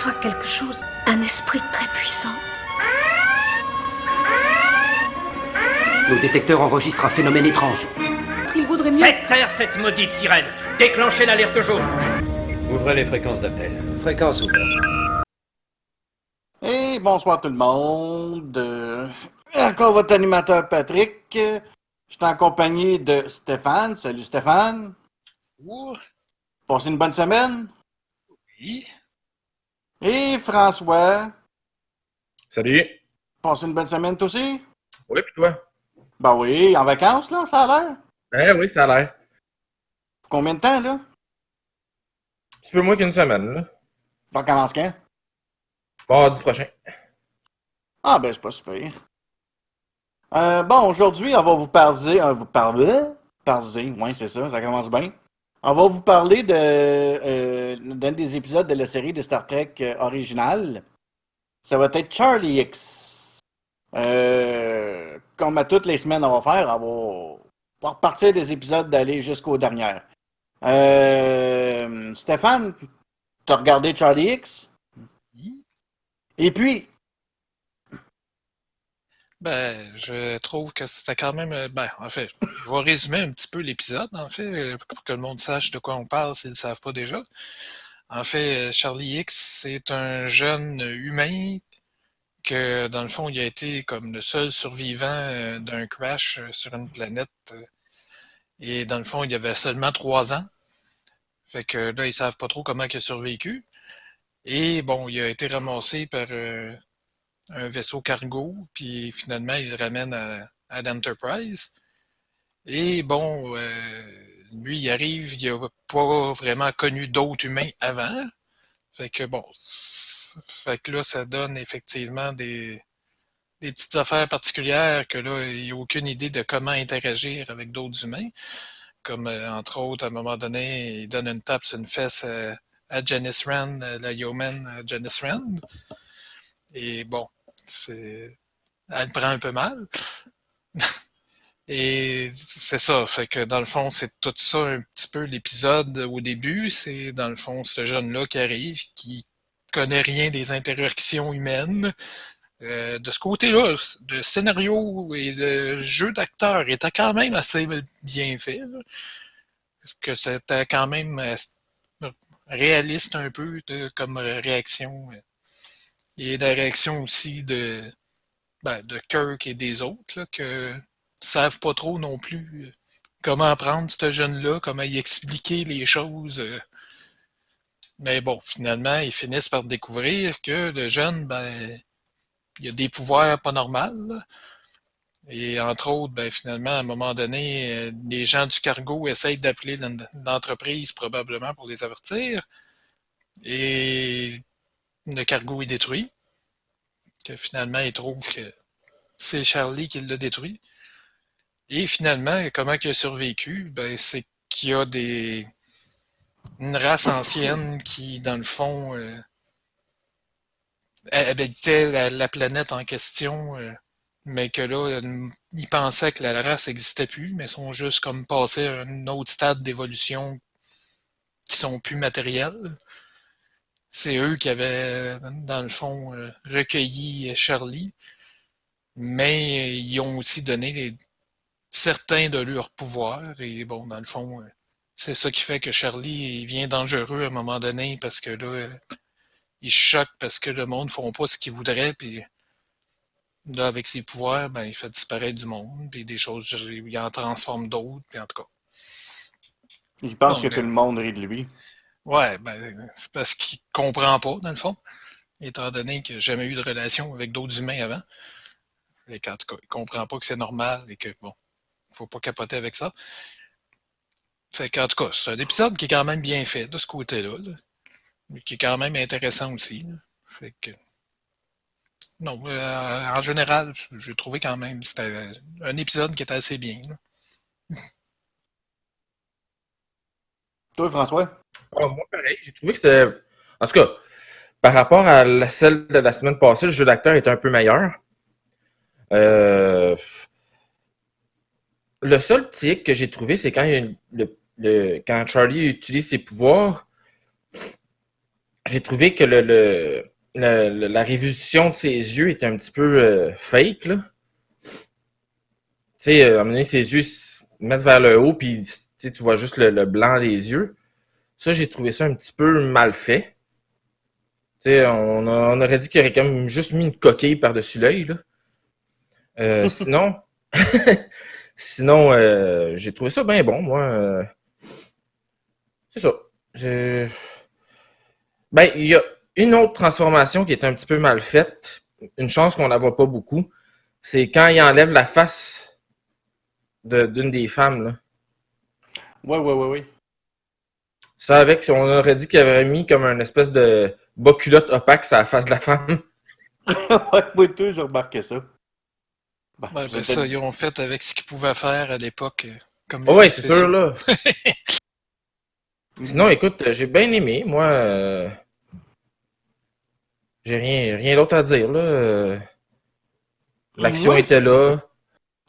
perçois quelque chose, un esprit très puissant. Nos détecteurs enregistrent un phénomène étrange. Il vaudrait mieux. Faites taire cette maudite sirène Déclenchez l'alerte jaune Ouvrez les fréquences d'appel. Fréquence ouverte. Et bonsoir tout le monde. Euh, encore votre animateur Patrick. Je suis en compagnie de Stéphane. Salut Stéphane. Bonjour. Passez une bonne semaine. Oui. Et François. Salut. Passez une bonne semaine toi aussi. Oui, puis toi? Ben oui, en vacances là, ça a l'air. Eh oui, ça a l'air. Combien de temps là? Un petit peu moins qu'une semaine, là. Ça commence quand? Mardi prochain. Ah ben c'est pas super. Euh, bon, aujourd'hui, on va vous parler. euh, vous parler? Parler, oui, c'est ça, ça commence bien. On va vous parler de euh, d'un des épisodes de la série de Star Trek euh, originale. Ça va être Charlie X. Euh, comme à toutes les semaines, on va faire, on va, repartir des épisodes d'aller jusqu'aux dernières. Euh, Stéphane, t'as regardé Charlie X? Oui. Et puis, Ben, je trouve que c'était quand même. euh, Ben, en fait, je vais résumer un petit peu l'épisode, en fait, euh, pour que le monde sache de quoi on parle s'ils ne le savent pas déjà. En fait, euh, Charlie X, c'est un jeune humain que, dans le fond, il a été comme le seul survivant d'un crash sur une planète. Et dans le fond, il avait seulement trois ans. Fait que là, ils savent pas trop comment il a survécu. Et bon, il a été ramassé par un vaisseau cargo, puis finalement, il le ramène à, à l'Enterprise. Et bon, euh, lui, il arrive, il n'a pas vraiment connu d'autres humains avant. Fait que bon, fait que là, ça donne effectivement des, des petites affaires particulières que là, il n'a aucune idée de comment interagir avec d'autres humains. Comme, euh, entre autres, à un moment donné, il donne une tape sur une fesse à, à Janice Rand, euh, la yeoman euh, Janice Rand. Et bon, elle prend un peu mal. Et c'est ça, dans le fond, c'est tout ça un petit peu l'épisode au début. C'est dans le fond ce jeune-là qui arrive, qui connaît rien des interactions humaines. Euh, de ce côté-là, le scénario et le jeu d'acteur était quand même assez bien fait. là. Que c'était quand même réaliste un peu de- comme réaction. Et la réaction aussi de, ben, de Kirk et des autres, là, que savent pas trop non plus euh, comment prendre ce jeune-là, comment y expliquer les choses. euh. Mais bon, finalement, ils finissent par découvrir que le jeune, ben, il a des pouvoirs pas normaux. Et entre autres, ben, finalement, à un moment donné, euh, les gens du cargo essayent d'appeler l'en- l'entreprise probablement pour les avertir. Et le cargo est détruit. Que finalement, ils trouvent que c'est Charlie qui l'a détruit. Et finalement, comment il a survécu? Ben, c'est qu'il y a des une race ancienne qui, dans le fond, euh, habitait la, la planète en question, euh, mais que là, ils pensaient que la race n'existait plus, mais sont juste comme passés à un autre stade d'évolution qui sont plus matériels. C'est eux qui avaient, dans le fond, euh, recueilli Charlie, mais euh, ils ont aussi donné les- certains de leurs pouvoirs. Et bon, dans le fond, euh, c'est ça qui fait que Charlie il vient dangereux à un moment donné parce que là, euh, il choque parce que le monde ne font pas ce qu'il voudrait. Puis là, avec ses pouvoirs, ben, il fait disparaître du monde. Puis des choses, il en transforme d'autres. Puis en tout cas. il pense que tout le monde rit de lui. Ouais, ben, c'est parce qu'il comprend pas, dans le fond, étant donné qu'il n'a jamais eu de relation avec d'autres humains avant. Et qu'en tout cas, il comprend pas que c'est normal et que, bon, faut pas capoter avec ça. Fait qu'en tout cas, c'est un épisode qui est quand même bien fait de ce côté-là, là. Mais qui est quand même intéressant aussi. Fait que. Non, euh, en général, j'ai trouvé quand même c'était un épisode qui était assez bien. Toi, François? Ah, moi, pareil, j'ai trouvé que c'était. En tout cas, par rapport à la celle de la semaine passée, le jeu d'acteur était un peu meilleur. Euh, Le seul petit que j'ai trouvé, c'est quand, Charlie utilise ses pouvoirs, j'ai trouvé que le, le, la révolution de ses yeux était un petit peu euh, fake, là. Tu sais, euh, à ses yeux se vers le haut, puis tu vois juste le blanc des yeux. Ça, j'ai trouvé ça un petit peu mal fait. On, a- on aurait dit qu'il aurait quand même juste mis une coquille par-dessus l'œil. Euh, sinon, sinon, euh, j'ai trouvé ça bien bon, moi. euh. C'est ça. Ben, il y a une autre transformation qui est un petit peu mal faite. Une chance qu'on la voit pas beaucoup. C'est quand il enlève la face de- d'une des femmes, là. Ouais, ouais, ouais, ouais. Ça, avec, on aurait dit qu'il avait mis comme une espèce de bas culotte opaque sur la face de la femme. ouais, moi, tout, j'ai remarqué ça. Ben, Ouais, vous ben ça, ils ont fait avec ce qu'ils pouvaient faire à l'époque. Comme Oh, ouais, c'est sûr, là. Sinon, écoute, j'ai bien aimé. Moi, euh, j'ai rien, rien d'autre à dire, là. L'action était là.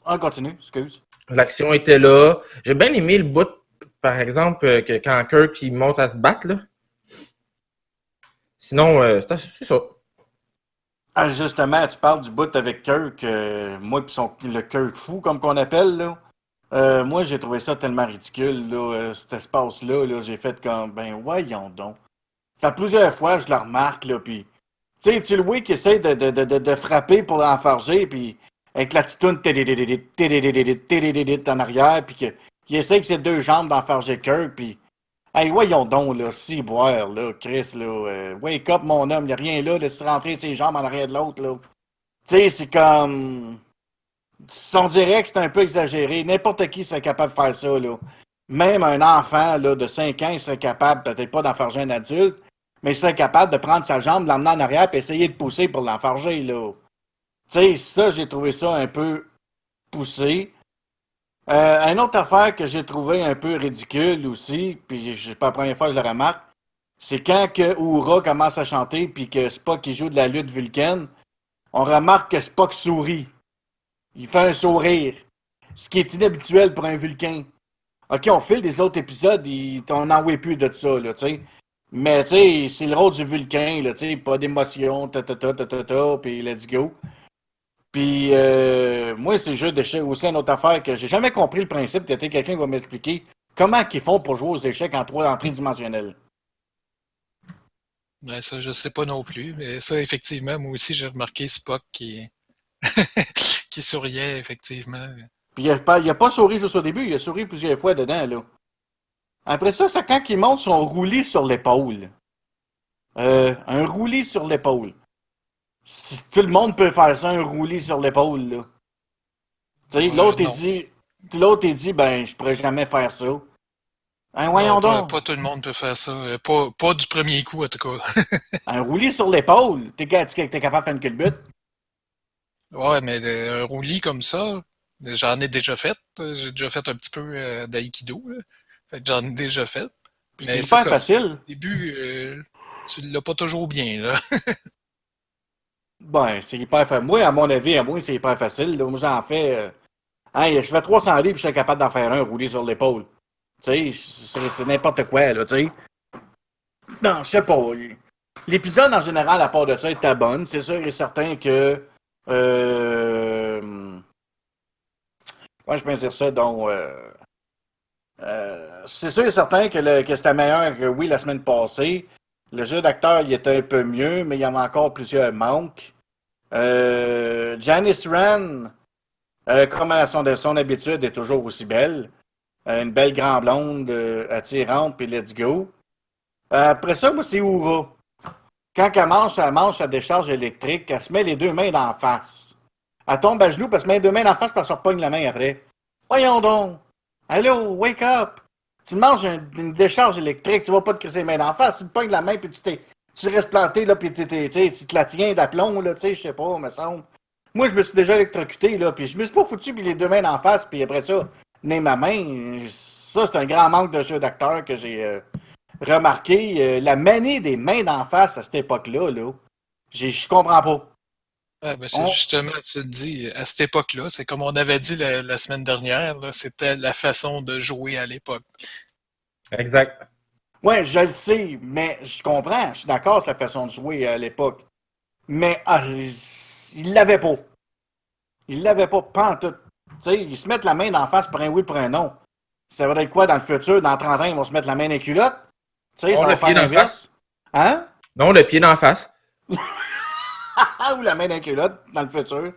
Ah, continue, excuse. L'action était là. J'ai bien aimé le bout, par exemple, euh, que quand Kirk il monte à se battre, là. Sinon, euh, c'est ça. Ah, justement, tu parles du bout avec Kirk, euh, moi pis son, le Kirk fou, comme qu'on appelle, là. Euh, moi, j'ai trouvé ça tellement ridicule, là, euh, cet espace-là, là, j'ai fait comme, ben, voyons donc. Fait plusieurs fois, je le remarque, là, puis tu sais, vois qui essaie de, de, de, de, frapper pour l'enfarger, puis avec la petite toune en arrière, puis que, il essaie avec ses deux jambes d'enfarger Kirk, puis Hey, voyons donc, là, si boire, là, Chris, là, euh, wake up, mon homme, y a rien là, laisse rentrer ses jambes en arrière de l'autre, là. Tu sais, c'est comme... On dirait que c'est un peu exagéré. N'importe qui serait capable de faire ça, là. Même un enfant, là, de 5 ans, il serait capable, peut-être pas d'enfarger un adulte, mais il serait capable de prendre sa jambe, l'emmener en arrière, puis essayer de pousser pour l'enfarger, là. Tu sais, ça, j'ai trouvé ça un peu poussé. Euh, une autre affaire que j'ai trouvé un peu ridicule aussi, puis c'est pas la première fois que je le remarque, c'est quand que Oura commence à chanter puis que Spock qui joue de la lutte vulcaine, on remarque que Spock sourit. Il fait un sourire. Ce qui est inhabituel pour un vulcain. Ok, on file des autres épisodes, il- on n'en voit plus de ça, là, tu sais. Mais, tu sais, c'est le rôle du vulcain, là, tu sais, pas d'émotion, ta ta ta ta ta ta, puis let's go. Puis, euh, moi, c'est juste d'échecs aussi une autre affaire que j'ai jamais compris le principe. Peut-être quelqu'un va m'expliquer comment ils font pour jouer aux échecs en trois entrées dimensionnelles. Ben, ça, je sais pas non plus. Mais ça, effectivement, moi aussi, j'ai remarqué Spock qui, qui souriait, effectivement. Puis, il a, pas- il a pas souri juste au début, il a souri plusieurs fois dedans, là. Après ça, c'est quand il monte son roulis sur l'épaule. Euh, un roulis sur l'épaule. Si tout le monde peut faire ça, un roulis sur l'épaule, là. Tu sais, Euh, l'autre, non. dit, l'autre, il dit, ben, je pourrais jamais faire ça. Hein, voyons Non, pas, donc. pas tout le monde peut faire ça. Euh, Pas, pas du premier coup, en tout cas. Un roulis sur l'épaule. T'es, ca- t'es capable de faire une culbute? Ouais, mais euh, un roulis comme ça, j'en ai déjà fait. J'ai déjà fait un petit peu euh, d'aïkido. là. Fait que j'en ai déjà fait. Puis Mais c'est ça. facile. Au début, euh, tu l'as pas toujours bien, là. Ben, c'est hyper facile. Moi, à mon avis, à moi, c'est hyper facile. là. Moi, j'en fais. euh, Hein, je fais 300 livres, puis je suis capable d'en faire un roulé sur l'épaule. Tu sais, c'est n'importe quoi, là, tu sais. Non, je sais pas. L'épisode, en général, à part de ça, était bonne. C'est sûr et certain que. Euh... Moi, je peux dire ça, donc. euh, euh, c'est sûr et certain que, que c'était meilleur que oui la semaine passée. Le jeu d'acteur, il était un peu mieux, mais il y en a encore plusieurs manques. Euh, Janice Rand, euh, comme à son, son habitude, est toujours aussi belle. Euh, une belle grande blonde euh, attirante, puis let's go. Après ça, moi, c'est Oura. Quand elle mange, elle mange sa décharge électrique, elle se met les deux mains d'en face. Elle tombe à genoux, elle se met les deux mains d'en face, puis elle se repogne la main après. Voyons donc! Allô, wake up! Tu manges un- une décharge électrique, tu vas pas te crisser les mains d'en face, tu te pognes la main, puis tu t'es tu restes planté, là, puis tu te la tiens d'aplomb, là, tu sais, je sais pas, me semble. Moi, je me suis déjà électrocuté, là, puis je me suis pas foutu, puis les deux mains d'en face, puis après ça, né ma main. Ça, c'est un grand manque de jeu d'acteur que j'ai euh, remarqué. Euh, la manie des mains d'en face à cette époque-là, là, j'ai- je comprends pas. Ah, ben, c'est On- justement, tu le dis, à cette époque-là, c'est comme on avait dit la, la semaine dernière, là, c'était la façon de jouer à l'époque. Exact. Ouais, je le sais, mais je comprends. Je suis d'accord sa façon de jouer à l'époque. Mais ah, il l'avait pas. Il l'avait pas, pas en tout. Tu sais, ils se mettent la main d'en face pour un oui, pour un non. Ça veut dire quoi dans le futur? Dans 30 ans, ils vont se mettre la main dans les culottes? Tu sais, Non, ça le va faire pied d'en l'inverse. Hein? Non, le pied d'en face. Ou la main dans les culottes dans le futur.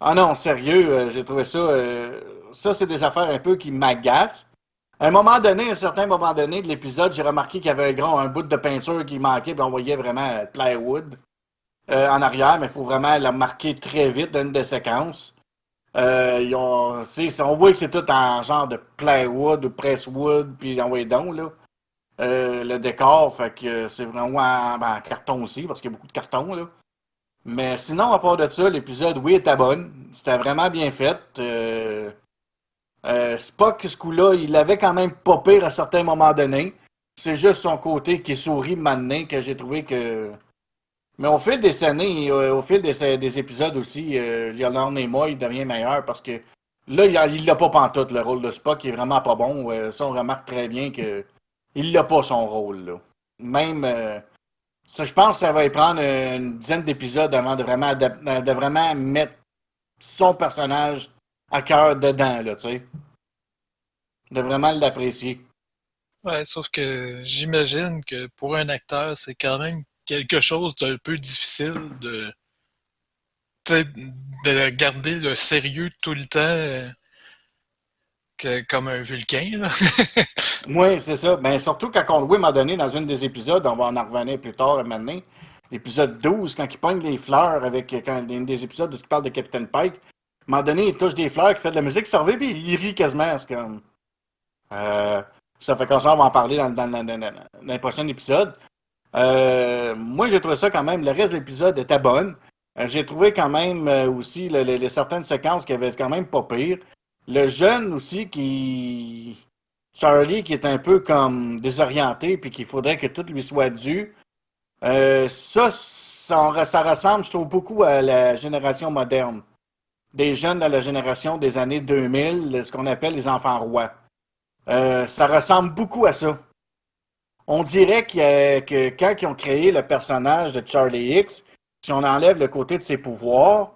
Ah non, sérieux, euh, j'ai trouvé ça. euh, ça, c'est des affaires un peu qui m'agacent. À un moment donné, à un certain moment donné de l'épisode, j'ai remarqué qu'il y avait un un bout de peinture qui manquait, puis on voyait vraiment le plywood euh, en arrière, mais il faut vraiment la marquer très vite dans une des séquences. Euh, on voit que c'est tout en genre de plywood ou presswood, puis on voit donc, là. Euh, le décor, fait que c'est vraiment en, ben, en carton aussi, parce qu'il y a beaucoup de carton, là. Mais sinon, à part de ça, l'épisode, oui, était bonne. C'était vraiment bien fait. Euh, euh, Spock, ce coup-là, il avait quand même pas pire à certains moments donnés. C'est juste son côté qui sourit maintenant que j'ai trouvé que. Mais au fil des années, euh, au fil des, des épisodes aussi, euh, Leonard et moi, il devient meilleur parce que là, il l'a pas pantoute, le rôle de Spock, il est vraiment pas bon. Euh, ça, on remarque très bien que il l'a pas son rôle, là. Même. Euh, je pense que ça va y prendre une dizaine d'épisodes avant de vraiment, adap- de vraiment mettre son personnage à cœur dedans, là, tu sais. De vraiment l'apprécier. Ouais, sauf que j'imagine que pour un acteur, c'est quand même quelque chose d'un peu difficile de, de garder le sérieux tout le temps euh, comme un vulcain. Oui, c'est ça. Ben, surtout quand on le moment donné, dans une des épisodes, on va en revenir plus tard, maintenant, l'épisode 12, quand il pogne les fleurs avec, quand, une des épisodes où il parle de Captain Pike, moment donné, il touche des fleurs, il fait de la musique, revient, puis il rit quasiment. Comme. Euh, ça fait comme ça, on va en parler dans, dans, dans, dans- les prochains épisodes. Euh, moi, j'ai trouvé ça quand même. Le reste de l'épisode était bonne. Euh, j'ai trouvé quand même euh, aussi le- le- les certaines séquences qui avaient quand même pas pire. Le jeune aussi qui. Charlie qui est un peu comme désorienté puis qu'il faudrait que tout lui soit dû. Euh, ça, ça, ressemble, je trouve, beaucoup à la génération moderne. Des jeunes de la génération des années 2000, ce qu'on appelle les enfants rois. Euh, ça ressemble beaucoup à ça. On dirait a- que quand ils ont créé le personnage de Charlie X, si on enlève le côté de ses pouvoirs,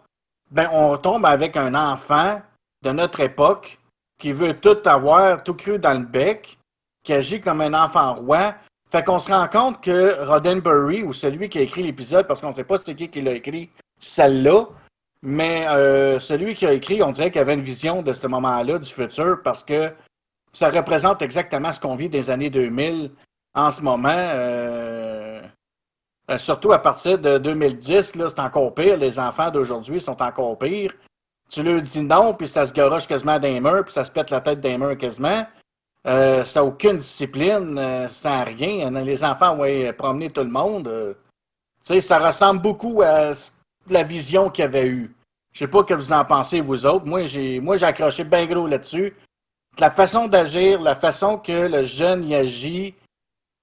ben on tombe avec un enfant de notre époque qui veut tout avoir, tout cru dans le bec, qui agit comme un enfant roi. Fait qu'on se rend compte que Roddenberry, ou celui qui a écrit l'épisode, parce qu'on ne sait pas c'est qui qui l'a écrit, celle-là, mais euh, celui qui a écrit, on dirait qu'il avait une vision de ce moment-là, du futur, parce que ça représente exactement ce qu'on vit des années 2000 en ce moment. euh, euh, surtout à partir de 2010, là, c'est encore pire. Les enfants d'aujourd'hui sont encore pires. Tu leur dis non, puis ça se garoche quasiment d'un mur, puis ça se pète la tête d'un mur quasiment. Euh, ça n'a aucune discipline, euh, sans rien. Les enfants, ouais, promener tout le monde. euh, tu sais, ça ressemble beaucoup à la vision qu'il y avait eue. Je sais pas que vous en pensez, vous autres. Moi, j'ai moi j'ai accroché bien gros là-dessus. La façon d'agir, la façon que le jeune y agit,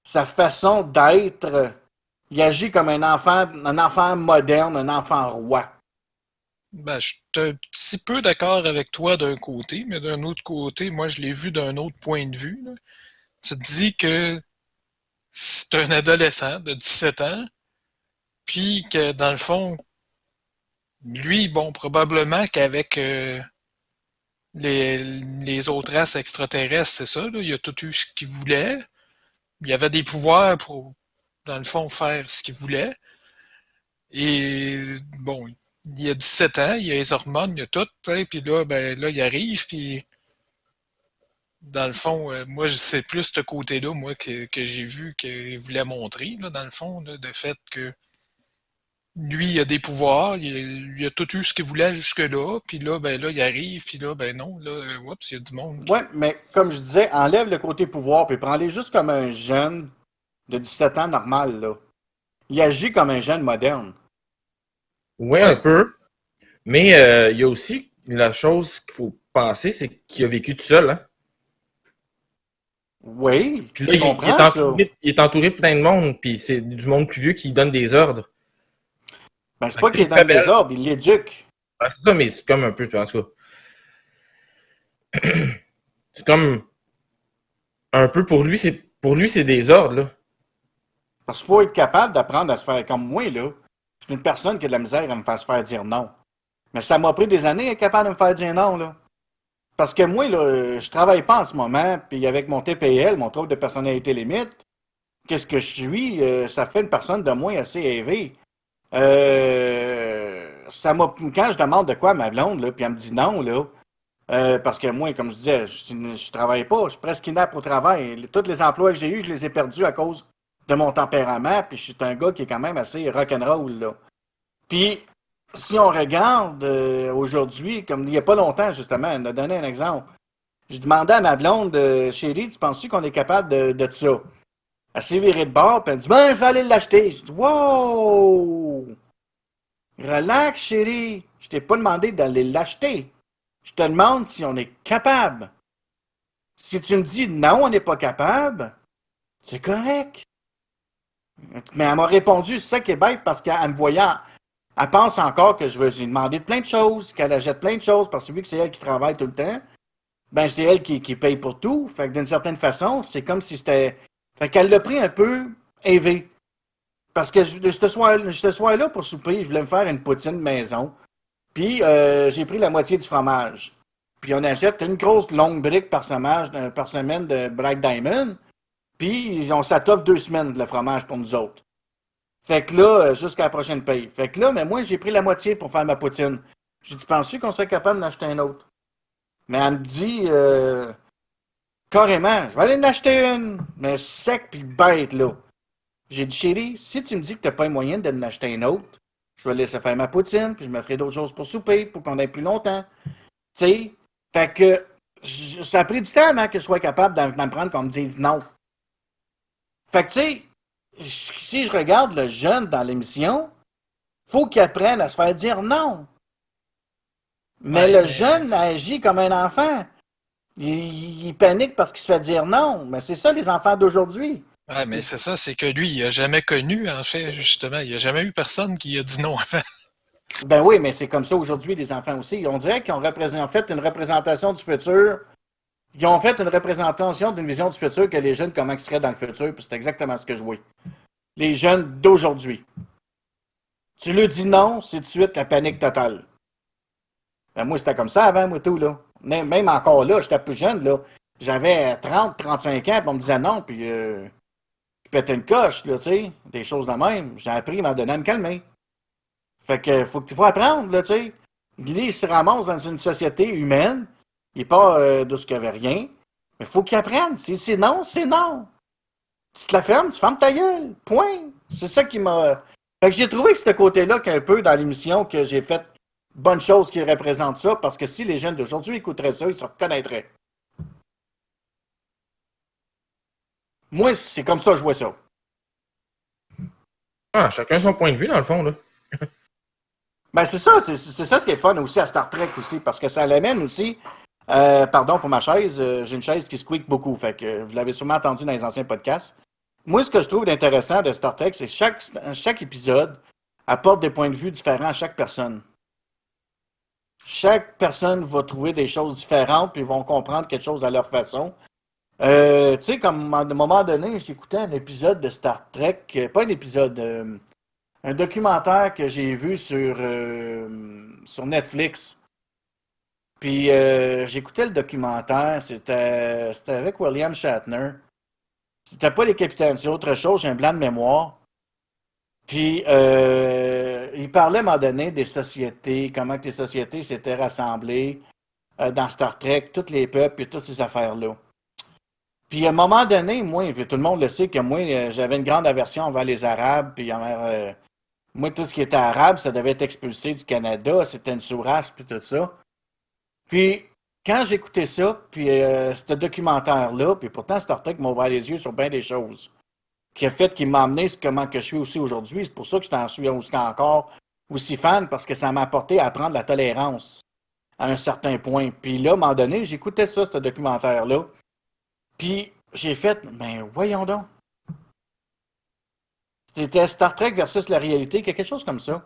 sa façon d'être, il agit comme un enfant, un enfant moderne, un enfant roi. Ben, je suis un petit peu d'accord avec toi d'un côté, mais d'un autre côté, moi, je l'ai vu d'un autre point de vue. Tu te dis que c'est un adolescent de 17 ans, puis que dans le fond, lui, bon, probablement qu'avec euh, les, les autres races extraterrestres, c'est ça, il a tout eu ce qu'il voulait. Il avait des pouvoirs pour, dans le fond, faire ce qu'il voulait. Et bon, il a 17 ans, il a les hormones, il a tout, puis là, ben, là, il arrive, puis dans le fond, euh, moi, c'est plus ce côté-là, moi, que, j'ai vu qu'il voulait montrer, là, dans le fond, là, de fait que lui, il a des pouvoirs, il, a tout eu ce qu'il voulait jusque-là, puis là, ben, là, il arrive, puis là, ben non, là, euh, oups, il y a du monde. Ouais, mais comme je disais, enlève le côté pouvoir, puis prends-les juste comme un jeune de 17 ans normal, là. Il agit comme un jeune moderne. Oui, un peu. Mais euh, il y a aussi la chose qu'il faut penser, c'est qu'il a vécu tout seul. Hein? Oui, Puis là, il, est ça. entouré, il est entouré de plein de monde, puis c'est du monde plus vieux qui donne des ordres. Ben, c'est pas qu'il très belle. désordre, il l'éduque. Ah, c'est ça, mais c'est comme un peu, en tout c'est comme un peu pour lui, c'est Pour lui, c'est des ordres, là. Parce qu'il faut être capable d'apprendre à se faire comme moi, là. Je suis une personne qui a de la misère à me faire se faire dire non. Mais ça m'a pris des années à être capable de me faire dire non, là. Parce que moi, là, je travaille pas en ce moment, puis avec mon TPL, mon trouble de personnalité limite, qu'est-ce que je suis, euh, ça fait une personne de moins assez élevée. Euh, ça m'a, quand je demande de quoi à ma blonde, là, puis elle me dit non, là, euh, parce que moi, comme je disais, je, je travaille pas, je suis presque inapte au travail. Tous les emplois que j'ai eus, je les ai perdus à cause de mon tempérament, puis je suis un gars qui est quand même assez rock'n'roll, là. Puis, si on regarde euh, aujourd'hui, comme il n'y a pas longtemps, justement, on a donné un exemple. Je demandais à ma blonde, euh, chérie, tu penses-tu qu'on est capable de, de ça? Elle s'est virée de bord, puis elle dit, ben, je vais aller l'acheter. Je dis, wow! Relax, chérie. Je t'ai pas demandé d'aller l'acheter. Je te demande si on est capable. Si tu me dis non, on n'est pas capable, c'est correct. Mais elle m'a répondu, c'est ça qui est bête, parce qu'en me voyant, elle pense encore que je vais lui demander de plein de choses, qu'elle achète plein de choses, parce que vu que c'est elle qui travaille tout le temps, ben c'est elle qui, paye pour tout. Fait que d'une certaine façon, c'est comme si c'était. Fait qu'elle l'a pris un peu élevé. Parce que ce soir-là, soir pour souper, je voulais me faire une poutine maison. Puis euh, j'ai pris la moitié du fromage. Puis on achète une grosse longue brique par, semaine, par semaine de Black Diamond. Puis on s'attoffe deux semaines le fromage pour nous autres. Fait que là, euh, jusqu'à la prochaine paye. Fait que là, mais moi, j'ai pris la moitié pour faire ma poutine. J'ai dit, penses-tu qu'on serait capable d'en acheter un autre? Mais elle me dit, euh, carrément, je vais aller en acheter une, mais sec puis bête, là. J'ai dit, chérie, si tu me dis que t'as pas les moyens de acheter un autre, je vais laisser faire ma poutine, puis je me ferai d'autres choses pour souper, pour qu'on ait plus longtemps. Tu sais? Fait que, ça a pris du temps avant que je sois capable d'en prendre qu'on me dise non. Fait que, tu sais, si je regarde le jeune dans l'émission, faut qu'il apprenne à se faire dire non. Mais le jeune agit comme un enfant. Il, panique parce qu'il se fait dire non. Mais c'est ça, les enfants d'aujourd'hui. Ouais, mais c'est ça, c'est que lui, il n'a jamais connu, en fait, justement. Il n'a jamais eu personne qui a dit non avant. Ben oui, mais c'est comme ça aujourd'hui, les enfants aussi. On dirait qu'ils ont en fait une représentation du futur ils ont fait une représentation d'une vision du futur que les jeunes, comment ils seraient dans le futur, puis c'est exactement ce que je vois. Les jeunes d'aujourd'hui. Tu lui dis non, c'est de suite la panique totale. Ben moi, c'était comme ça avant, moi, tout, là. Même encore là, j'étais plus jeune, là. J'avais 30, 35 ans, puis on me disait non, puis euh, je pétais une coche, là, tu sais, des choses de même. J'ai appris à donner à me calmer. Fait que, faut que tu faut apprendre, là, tu sais. Il se ramasse dans une société humaine il pas euh, de ce qu'il n'y avait rien. Mais il faut qu'il apprenne. C'est non, c'est non. Tu te la fermes, tu fermes ta gueule. Point. C'est ça qui m'a. Fait que j'ai trouvé que ce côté-là qu'un peu dans l'émission que j'ai fait bonne chose qui représente ça, parce que si les jeunes d'aujourd'hui écouteraient ça, ils se reconnaîtraient. Moi, c'est comme ça que je vois ça. Ah, chacun son point de vue, dans le fond, là. ben, c'est ça, c'est ça ce qui est fun aussi à Star Trek aussi, parce que ça l'amène aussi euh, pardon pour ma chaise, euh, j'ai une chaise qui squeak beaucoup, fait que vous l'avez sûrement entendu dans les anciens podcasts. Moi, ce que je trouve d'intéressant de Star Trek, c'est que chaque, chaque épisode apporte des points de vue différents à chaque personne. Chaque personne va trouver des choses différentes, puis vont comprendre quelque chose à leur façon. Euh, tu sais, comme à un moment donné, j'écoutais un épisode de Star Trek, pas un épisode, un documentaire que j'ai vu sur, sur Netflix. Puis euh, j'écoutais le documentaire, c'était avec William Shatner. C'était pas les capitaines, c'est autre chose, j'ai un blanc de mémoire. Puis euh, il parlait à un moment donné des sociétés, comment que les sociétés s'étaient rassemblées euh, dans Star Trek, tous les peuples et toutes ces affaires-là. Puis à un moment donné, moi, tout le monde le sait que moi, j'avais une grande aversion envers les Arabes, puis moi, tout ce qui était arabe, ça devait être expulsé du Canada, c'était une sourage, puis tout ça. Puis, quand j'écoutais ça, puis euh, ce documentaire-là, puis pourtant Star Trek m'a ouvert les yeux sur bien des choses, qui a fait qu'il m'a amené comment que je suis aussi aujourd'hui. C'est pour ça que je t'en suis encore aussi fan, parce que ça m'a apporté à apprendre la tolérance à un certain point. Puis là, à un moment donné, j'écoutais ça, ce documentaire-là. Puis j'ai fait, ben voyons donc. C'était Star Trek versus la réalité, quelque chose comme ça.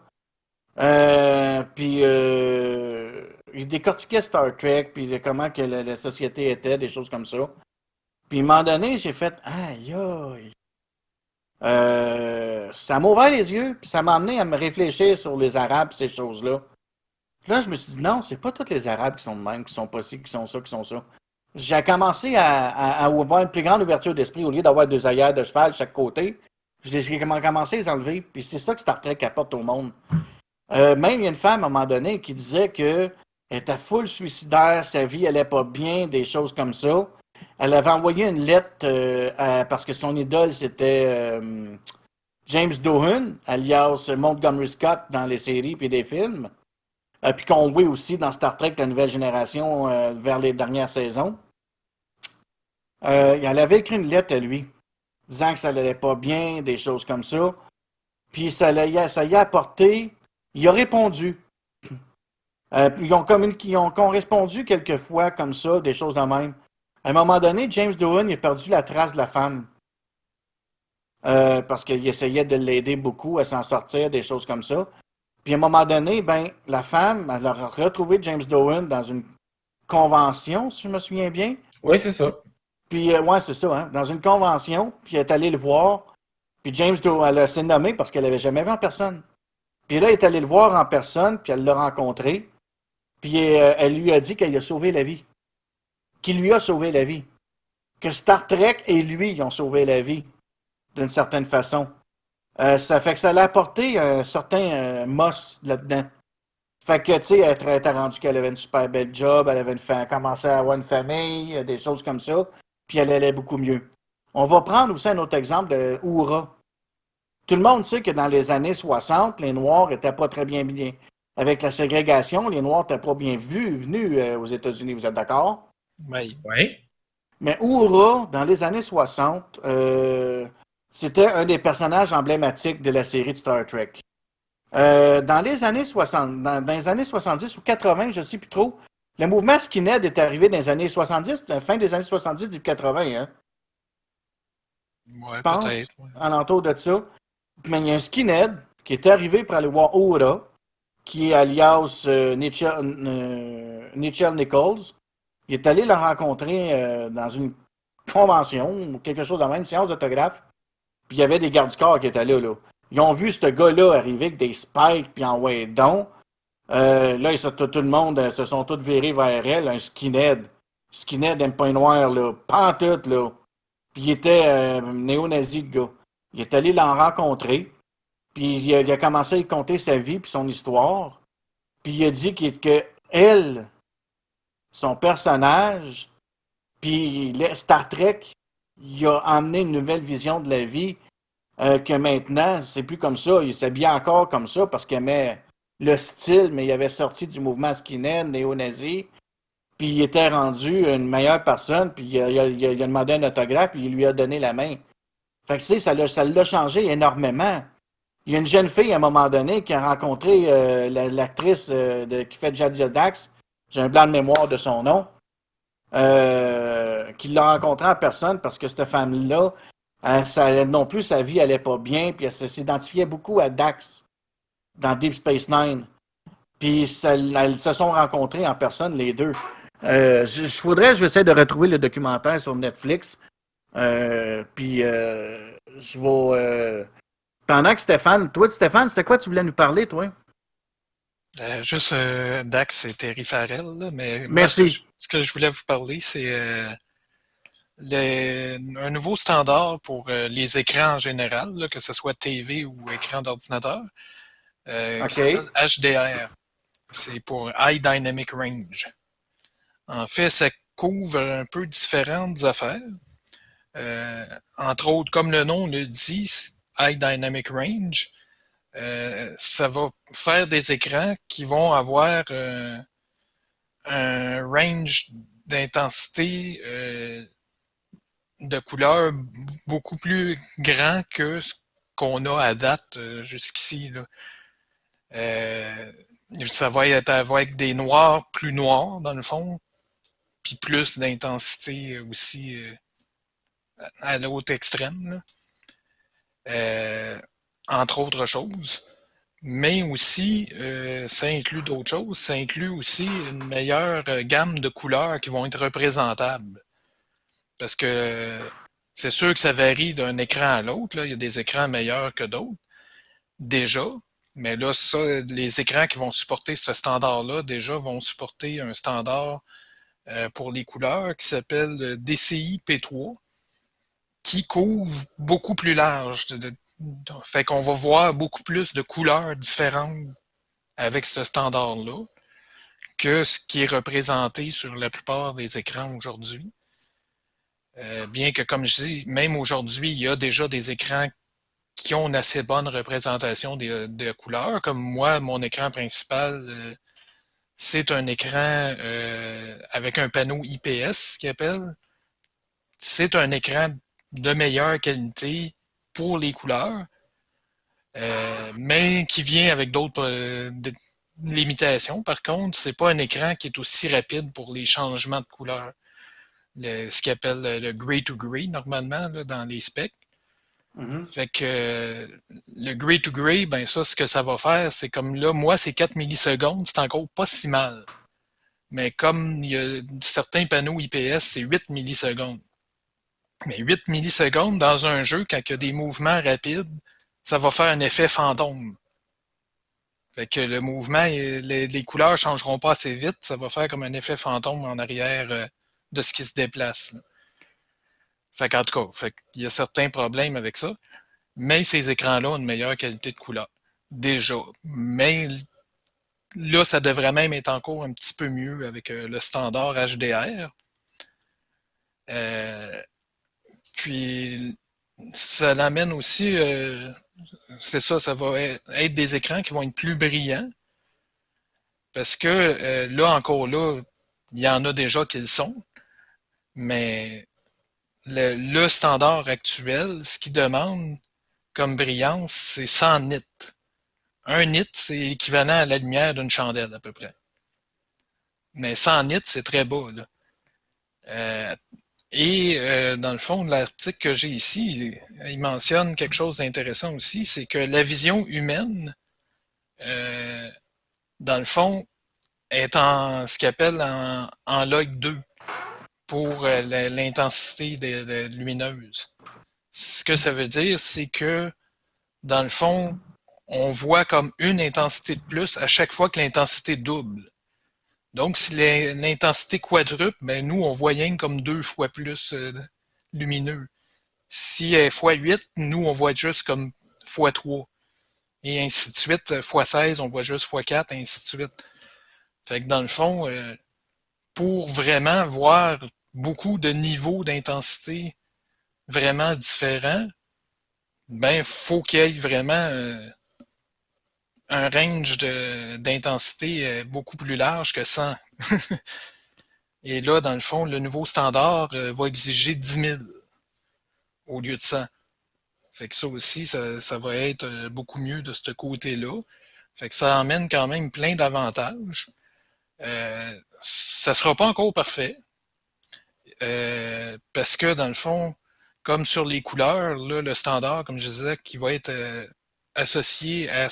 Euh, puis euh, il décortiquait Star Trek, puis comment que la, société était, des choses comme ça. Puis, à un moment donné, j'ai fait Aïe, aïe. Euh, ça m'a ouvert les yeux, puis ça m'a amené à me réfléchir sur les Arabes ces choses-là. Là, je me suis dit, non, c'est pas tous les Arabes qui sont de même, qui sont pas ci, qui sont ça, qui sont ça. J'ai commencé à avoir une plus grande ouverture d'esprit au lieu d'avoir deux ailleurs de cheval de chaque côté. J'ai commencé à les enlever, puis c'est ça que Star Trek apporte au monde. Euh, même, il y a une femme, à un moment donné, qui disait que elle était full suicidaire, sa vie allait pas bien, des choses comme ça. Elle avait envoyé une lettre euh, parce que son idole, c'était euh, James Doohan, alias Montgomery Scott dans les séries puis des films. Euh, puis qu'on voit aussi dans Star Trek, la nouvelle génération, euh, vers les dernières saisons. Euh, elle avait écrit une lettre à lui, disant que ça n'allait pas bien, des choses comme ça. Puis ça, ça y a apporté. Il a répondu. Euh, ils, ont communiqué- ils ont correspondu quelques fois comme ça, des choses de même. À un moment donné, James Doohan il a perdu la trace de la femme. Euh, parce qu'il essayait de l'aider beaucoup à s'en sortir, des choses comme ça. Puis à un moment donné, ben, la femme, elle a retrouvé James Doohan dans une convention, si je me souviens bien. Oui, c'est ça. Puis, euh, ouais, c'est ça, hein, dans une convention, puis elle est allée le voir. Puis James Doohan, elle s'est nommée parce qu'elle l'avait jamais vu en personne. Puis là, elle est allée le voir en personne, puis elle l'a rencontré. Puis euh, elle lui a dit qu'elle a sauvé la vie. Qu'il lui a sauvé la vie. Que Star Trek et lui, ils ont sauvé la vie, d'une certaine façon. Euh, ça fait que ça l'a apporté un certain euh, moss là-dedans. Fait que, tu sais, elle était rendue qu'elle avait une super belle job, elle avait une commencé à avoir une famille, euh, des choses comme ça, puis elle allait beaucoup mieux. On va prendre aussi un autre exemple de Oura. Tout le monde sait que dans les années 60, les Noirs n'étaient pas très bien bien. Avec la ségrégation, les Noirs n'étaient pas bien vus, venus euh, aux États-Unis, vous êtes d'accord? Oui. Oui. Mais Uhura, dans les années 60, euh, c'était un des personnages emblématiques de la série de Star Trek. Euh, dans les années 60, dans, dans les années 70 ou 80, je ne sais plus trop, le mouvement skinhead est arrivé dans les années 70, la fin des années 70 du 80, hein, Ouais, pense. peut-être. ouais. alentour de ça. Mais il y a un skinhead qui est arrivé pour aller voir Uhura, qui est alias euh, Nichelle, euh, Nichols. Il est allé le rencontrer euh, dans une convention ou quelque chose de même, une séance d'autographe. Puis il y avait des gardes du corps qui étaient là, là. Ils ont vu ce gars-là arriver avec des spikes puis en donc. Euh, là, ils tout, tout le monde euh, se sont tous virés vers elle, un skinhead. Skinhead un point noir, là. Pantoute, là. Puis il était néo-nazi, le gars. Il est allé l'en rencontrer. Puis il a, il a commencé à conter sa vie puis son histoire. Puis il a dit que elle, son personnage, puis Star Trek, il a amené une nouvelle vision de la vie euh, que maintenant, c'est plus comme ça. Il s'habillait encore comme ça parce qu'il aimait le style, mais il avait sorti du mouvement skinhead, néo-nazi. Puis il était rendu une meilleure personne, puis il a, il a- il a- il demandé un autographe, puis il lui a donné la main. Fait que, tu sais, ça l'a changé énormément. Il y a une jeune fille, à un moment donné, qui a rencontré euh, la- l'actrice euh, qui fait Jadia Dax, j'ai un blanc de mémoire de son nom, euh, qui l'a rencontré en personne parce que cette femme-là, elle non plus, sa vie allait pas bien, puis elle s'identifiait beaucoup à Dax dans Deep Space Nine. Puis elles se sont rencontrés en personne, les deux. Je, je voudrais, je vais essayer de retrouver le documentaire sur Netflix. Puis je vais. Pendant que Stéphane, toi, Stéphane, c'était quoi tu voulais nous parler, toi? Euh, juste euh, Dax et Terry Farrell, là, mais moi, Merci. ce, que je, ce que je voulais vous parler, c'est euh, un nouveau standard pour les écrans en général, là, que ce soit TV ou écran d'ordinateur. Ok. qui s'appelle HDR. C'est pour High Dynamic Range. En fait, ça couvre un peu différentes affaires. Entre autres, comme le nom le dit, c'est High Dynamic Range. Euh, ça va faire des écrans qui vont avoir euh, un range d'intensité euh, de couleur beaucoup plus grand que ce qu'on a à date jusqu'ici. ça va être avec des noirs plus noirs, dans le fond, puis plus d'intensité aussi à l'autre extrême. Euh, entre autres choses. Mais aussi, euh, ça inclut d'autres choses. Ça inclut aussi une meilleure euh, gamme de couleurs qui vont être représentables. Parce que c'est sûr que ça varie d'un écran à l'autre. Il y a des écrans meilleurs que d'autres, déjà. Mais là, ça, les écrans qui vont supporter ce standard-là, déjà, vont supporter un standard pour les couleurs qui s'appelle le DCI P3, qui couvre beaucoup plus large. Fait qu'on va voir beaucoup plus de couleurs différentes avec ce standard-là que ce qui est représenté sur la plupart des écrans aujourd'hui. Euh, bien que, comme je dis, même aujourd'hui, il y a déjà des écrans qui ont une assez bonne représentation des, de couleurs. Comme moi, mon écran principal, euh, c'est un écran euh, avec un panneau IPS, qui appelle. C'est un écran de meilleure qualité pour les couleurs, euh, mais qui vient avec d'autres euh, limitations. Par contre, c'est pas un écran qui est aussi rapide pour les changements de couleur. Le- ce qu'ils appelle le, gray to gray, normalement, là, dans les specs. Mhm. Fait que euh, le gray to gray, ben ça, ce que ça va faire, c'est comme là, moi, c'est 4 millisecondes, c'est encore pas si mal. Mais comme il y a certains panneaux IPS, c'est 8 millisecondes. Mais 8 millisecondes dans un jeu, quand il y a des mouvements rapides, ça va faire un effet fantôme. Fait que le mouvement, les, les couleurs changeront pas assez vite, ça va faire comme un effet fantôme en arrière euh, de ce qui se déplace. là. Fait qu'en tout cas, qu'il y a certains problèmes avec ça. Mais ces écrans-là ont une meilleure qualité de couleur. Déjà. Mais là, ça devrait même être encore un petit peu mieux avec euh, le standard HDR. Euh, puis, ça l'amène aussi, euh, c'est ça, ça va être être des écrans qui vont être plus brillants. Parce que euh, là, encore là, il y en a déjà qui le sont. Mais le, standard actuel, ce qu'il demande comme brillance, c'est 100 nits. Un nit, c'est équivalent à la lumière d'une chandelle à peu près. Mais 100 nits, c'est très. Euh, et euh, dans le fond, l'article que j'ai ici, il, mentionne quelque chose d'intéressant aussi, c'est que la vision humaine, euh, dans le fond, est en ce qu'il appelle en, log 2 pour euh, l'intensité lumineuse. Ce que ça veut dire, c'est que, dans le fond, on voit comme une intensité de plus à chaque fois que l'intensité double. Donc, si l'in- l'intensité quadruple, ben nous, on voit rien comme deux fois plus euh, lumineux. Si elle est fois 8, nous, on voit juste comme fois 3. Et ainsi de suite. Fois 16, on voit juste fois 4, ainsi de suite. Fait que dans le fond, euh, pour vraiment voir beaucoup de niveaux d'intensité vraiment différents, ben, faut qu'il y ait vraiment euh, un range d'intensité euh, beaucoup plus large que 100. Et là, dans le fond, le nouveau standard euh, va exiger 10 000 au lieu de 100. Fait que ça aussi, ça, ça va être euh, beaucoup mieux de ce côté-là. Fait que ça emmène quand même plein d'avantages. Ça sera pas encore parfait. Parce que dans le fond, comme sur les couleurs, là, le standard, comme je disais, qui va être associé à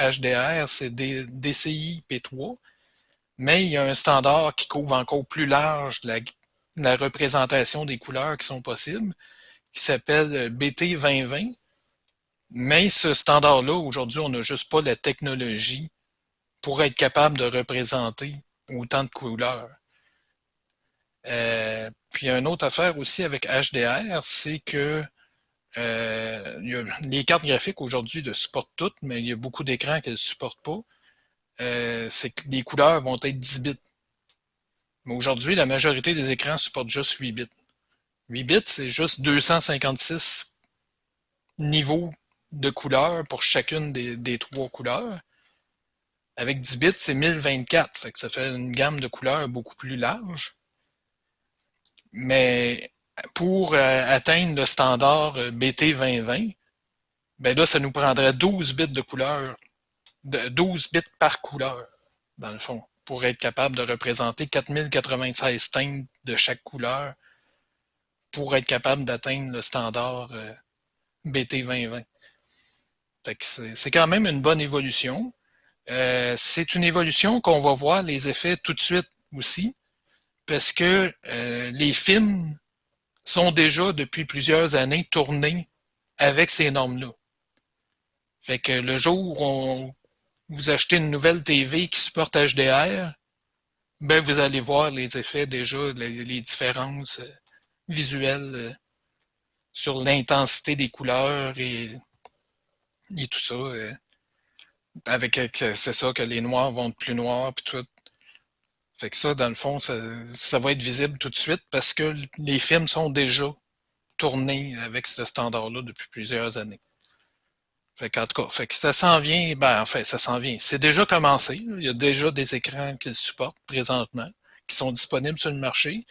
HDR, c'est DCI P3. Mais il y a un standard qui couvre encore plus large la, représentation des couleurs qui sont possibles, qui s'appelle BT 2020. Mais ce standard-là, aujourd'hui, on n'a juste pas la technologie pour être capable de représenter autant de couleurs. Euh, puis une autre affaire aussi avec HDR, c'est que euh, les cartes graphiques aujourd'hui le supportent toutes, mais il y a beaucoup d'écrans qui ne supportent pas. Euh, c'est que les couleurs vont être 10 bits. Mais aujourd'hui, la majorité des écrans supportent juste 8 bits. 8 bits, c'est juste 256 niveaux de couleurs pour chacune des, trois couleurs. Avec 10 bits, c'est 1024. Fait que ça fait une gamme de couleurs beaucoup plus large. Mais pour euh, atteindre le standard euh, BT 2020, ben là, ça nous prendrait 12 bits de couleur, de 12 bits par couleur, dans le fond, pour être capable de représenter 4096 teintes de chaque couleur pour être capable d'atteindre le standard euh, BT 2020. Fait que c'est quand même une bonne évolution. C'est une évolution qu'on va voir les effets tout de suite aussi, parce que les films sont déjà depuis plusieurs années tournés avec ces normes-là. Fait que le jour où vous achetez une nouvelle TV qui supporte HDR, ben vous allez voir les effets déjà, les, différences euh, visuelles euh, sur l'intensité des couleurs et, tout ça. Euh, avec, c'est ça que les noirs vont être plus noirs puis tout. Fait que ça, dans le fond, ça, ça, va être visible tout de suite parce que les films sont déjà tournés avec ce standard-là depuis plusieurs années. Fait en tout cas, fait que ça s'en vient, ben, en ça s'en vient. C'est déjà commencé. Il y a déjà des écrans qu'ils supportent présentement, qui sont disponibles sur le marché.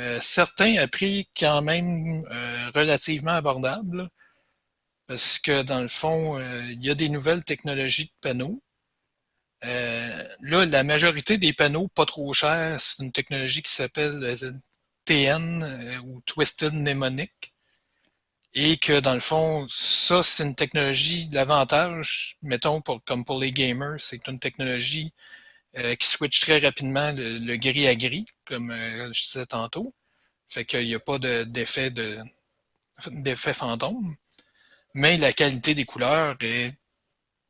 Euh, certains à prix quand même euh, relativement abordables, parce que dans le fond, euh, il y a des nouvelles technologies de panneaux euh, là, la majorité des panneaux pas trop chers, c'est une technologie qui s'appelle euh, TN euh, ou Twisted Mnemonic. Et que dans le fond, ça, c'est une technologie, l'avantage, mettons, pour, comme pour les gamers, c'est une technologie qui switch très rapidement le, gris à gris, comme je disais tantôt. Fait qu'il n'y a pas d'effet de, d'effet fantôme. Mais la qualité des couleurs est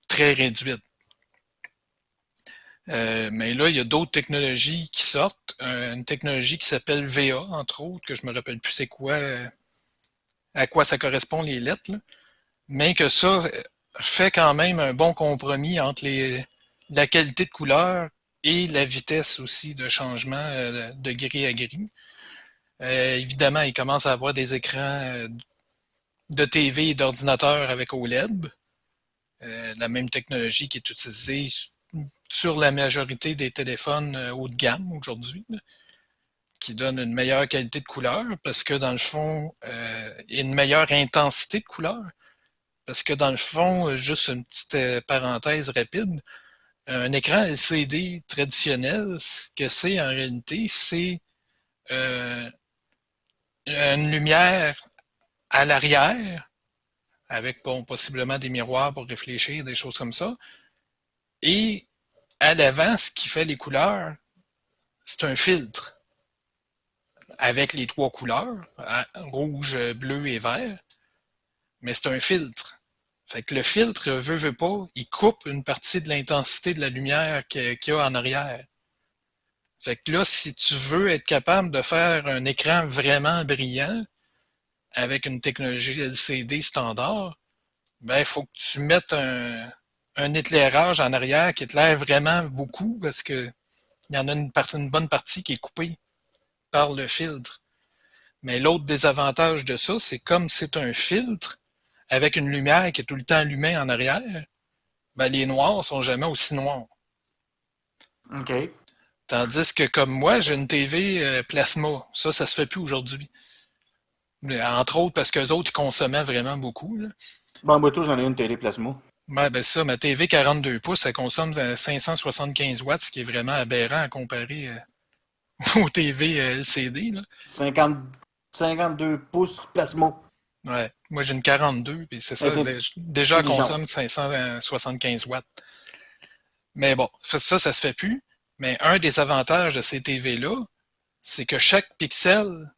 très réduite. Euh, mais là, il y a d'autres technologies qui sortent. Euh, une technologie qui s'appelle VA, entre autres, que je me rappelle plus c'est quoi, euh, à quoi ça correspond les lettres. Mais que ça fait quand même un bon compromis entre la qualité de couleur et la vitesse aussi de changement de gris à gris. évidemment, il commence à avoir des écrans de TV et d'ordinateur avec OLED. la même technologie qui est utilisée sur la majorité des téléphones euh, haut de gamme aujourd'hui, qui donnent une meilleure qualité de couleur parce que dans le fond, euh, une meilleure intensité de couleur. Parce que dans le fond, euh, juste une petite parenthèse rapide, un écran LCD traditionnel, ce que c'est en réalité, c'est une lumière à l'arrière, avec bon, possiblement des miroirs pour réfléchir, des choses comme ça. Et à l'avant, ce qui fait les couleurs, c'est un filtre avec les trois couleurs, hein, rouge, bleu et vert, mais c'est un filtre. Fait que le filtre, veut, veut pas, il coupe une partie de l'intensité de la lumière qu'il y a en arrière. Fait que là, si tu veux être capable de faire un écran vraiment brillant avec une technologie LCD standard, ben, il faut que tu mettes un, un éclairage en arrière qui éclaire vraiment beaucoup parce que il y en a une, une bonne partie qui est coupée par le filtre. Mais l'autre désavantage de ça, c'est comme c'est un filtre avec une lumière qui est tout le temps allumée en arrière, ben les noirs sont jamais aussi noirs. OK. Tandis que comme moi, j'ai une TV euh, plasma. Ça, ça se fait plus aujourd'hui. Entre autres parce qu'eux autres, ils consommaient vraiment beaucoup. Là. Bon, moi, tout, j'en ai une télé plasma. Ouais, ben ça, ma TV 42 pouces, elle consomme 575 watts, ce qui est vraiment aberrant à comparer euh, aux TV euh, LCD. Là. 50, 52 pouces plasma. Ouais, moi j'ai une 42, puis c'est ça, déjà elle consomme 575 watts. Mais bon, ça, ça se fait plus. Mais un des avantages de ces TV-là, c'est que chaque pixel,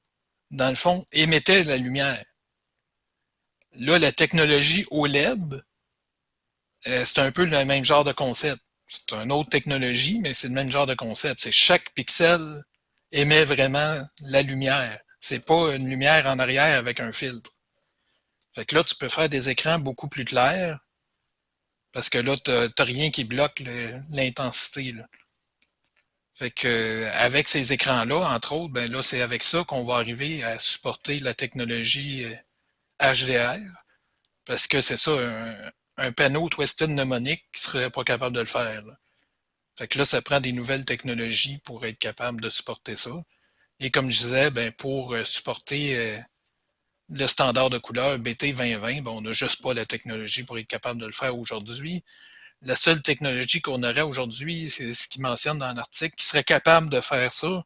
dans le fond, émettait de la lumière. Là, la technologie OLED, euh, c'est un peu le même genre de concept. C'est une autre technologie, mais c'est le même genre de concept. C'est chaque pixel émet vraiment la lumière. C'est pas une lumière en arrière avec un filtre. Fait que là, tu peux faire des écrans beaucoup plus clairs parce que là, tu n'as rien qui bloque l'intensité. Fait que avec ces écrans-là, entre autres, ben là, c'est avec ça qu'on va arriver à supporter la technologie HDR. Euh, parce que c'est ça, un, un panneau Twisted mnemonique qui serait pas capable de le faire. Là. Fait que là, ça prend des nouvelles technologies pour être capable de supporter ça. Et comme je disais, ben, pour euh, supporter euh, le standard de couleur BT 2020, ben, on n'a juste pas la technologie pour être capable de le faire aujourd'hui. La seule technologie qu'on aurait aujourd'hui, c'est ce qu'il mentionne dans l'article, qui serait capable de faire ça,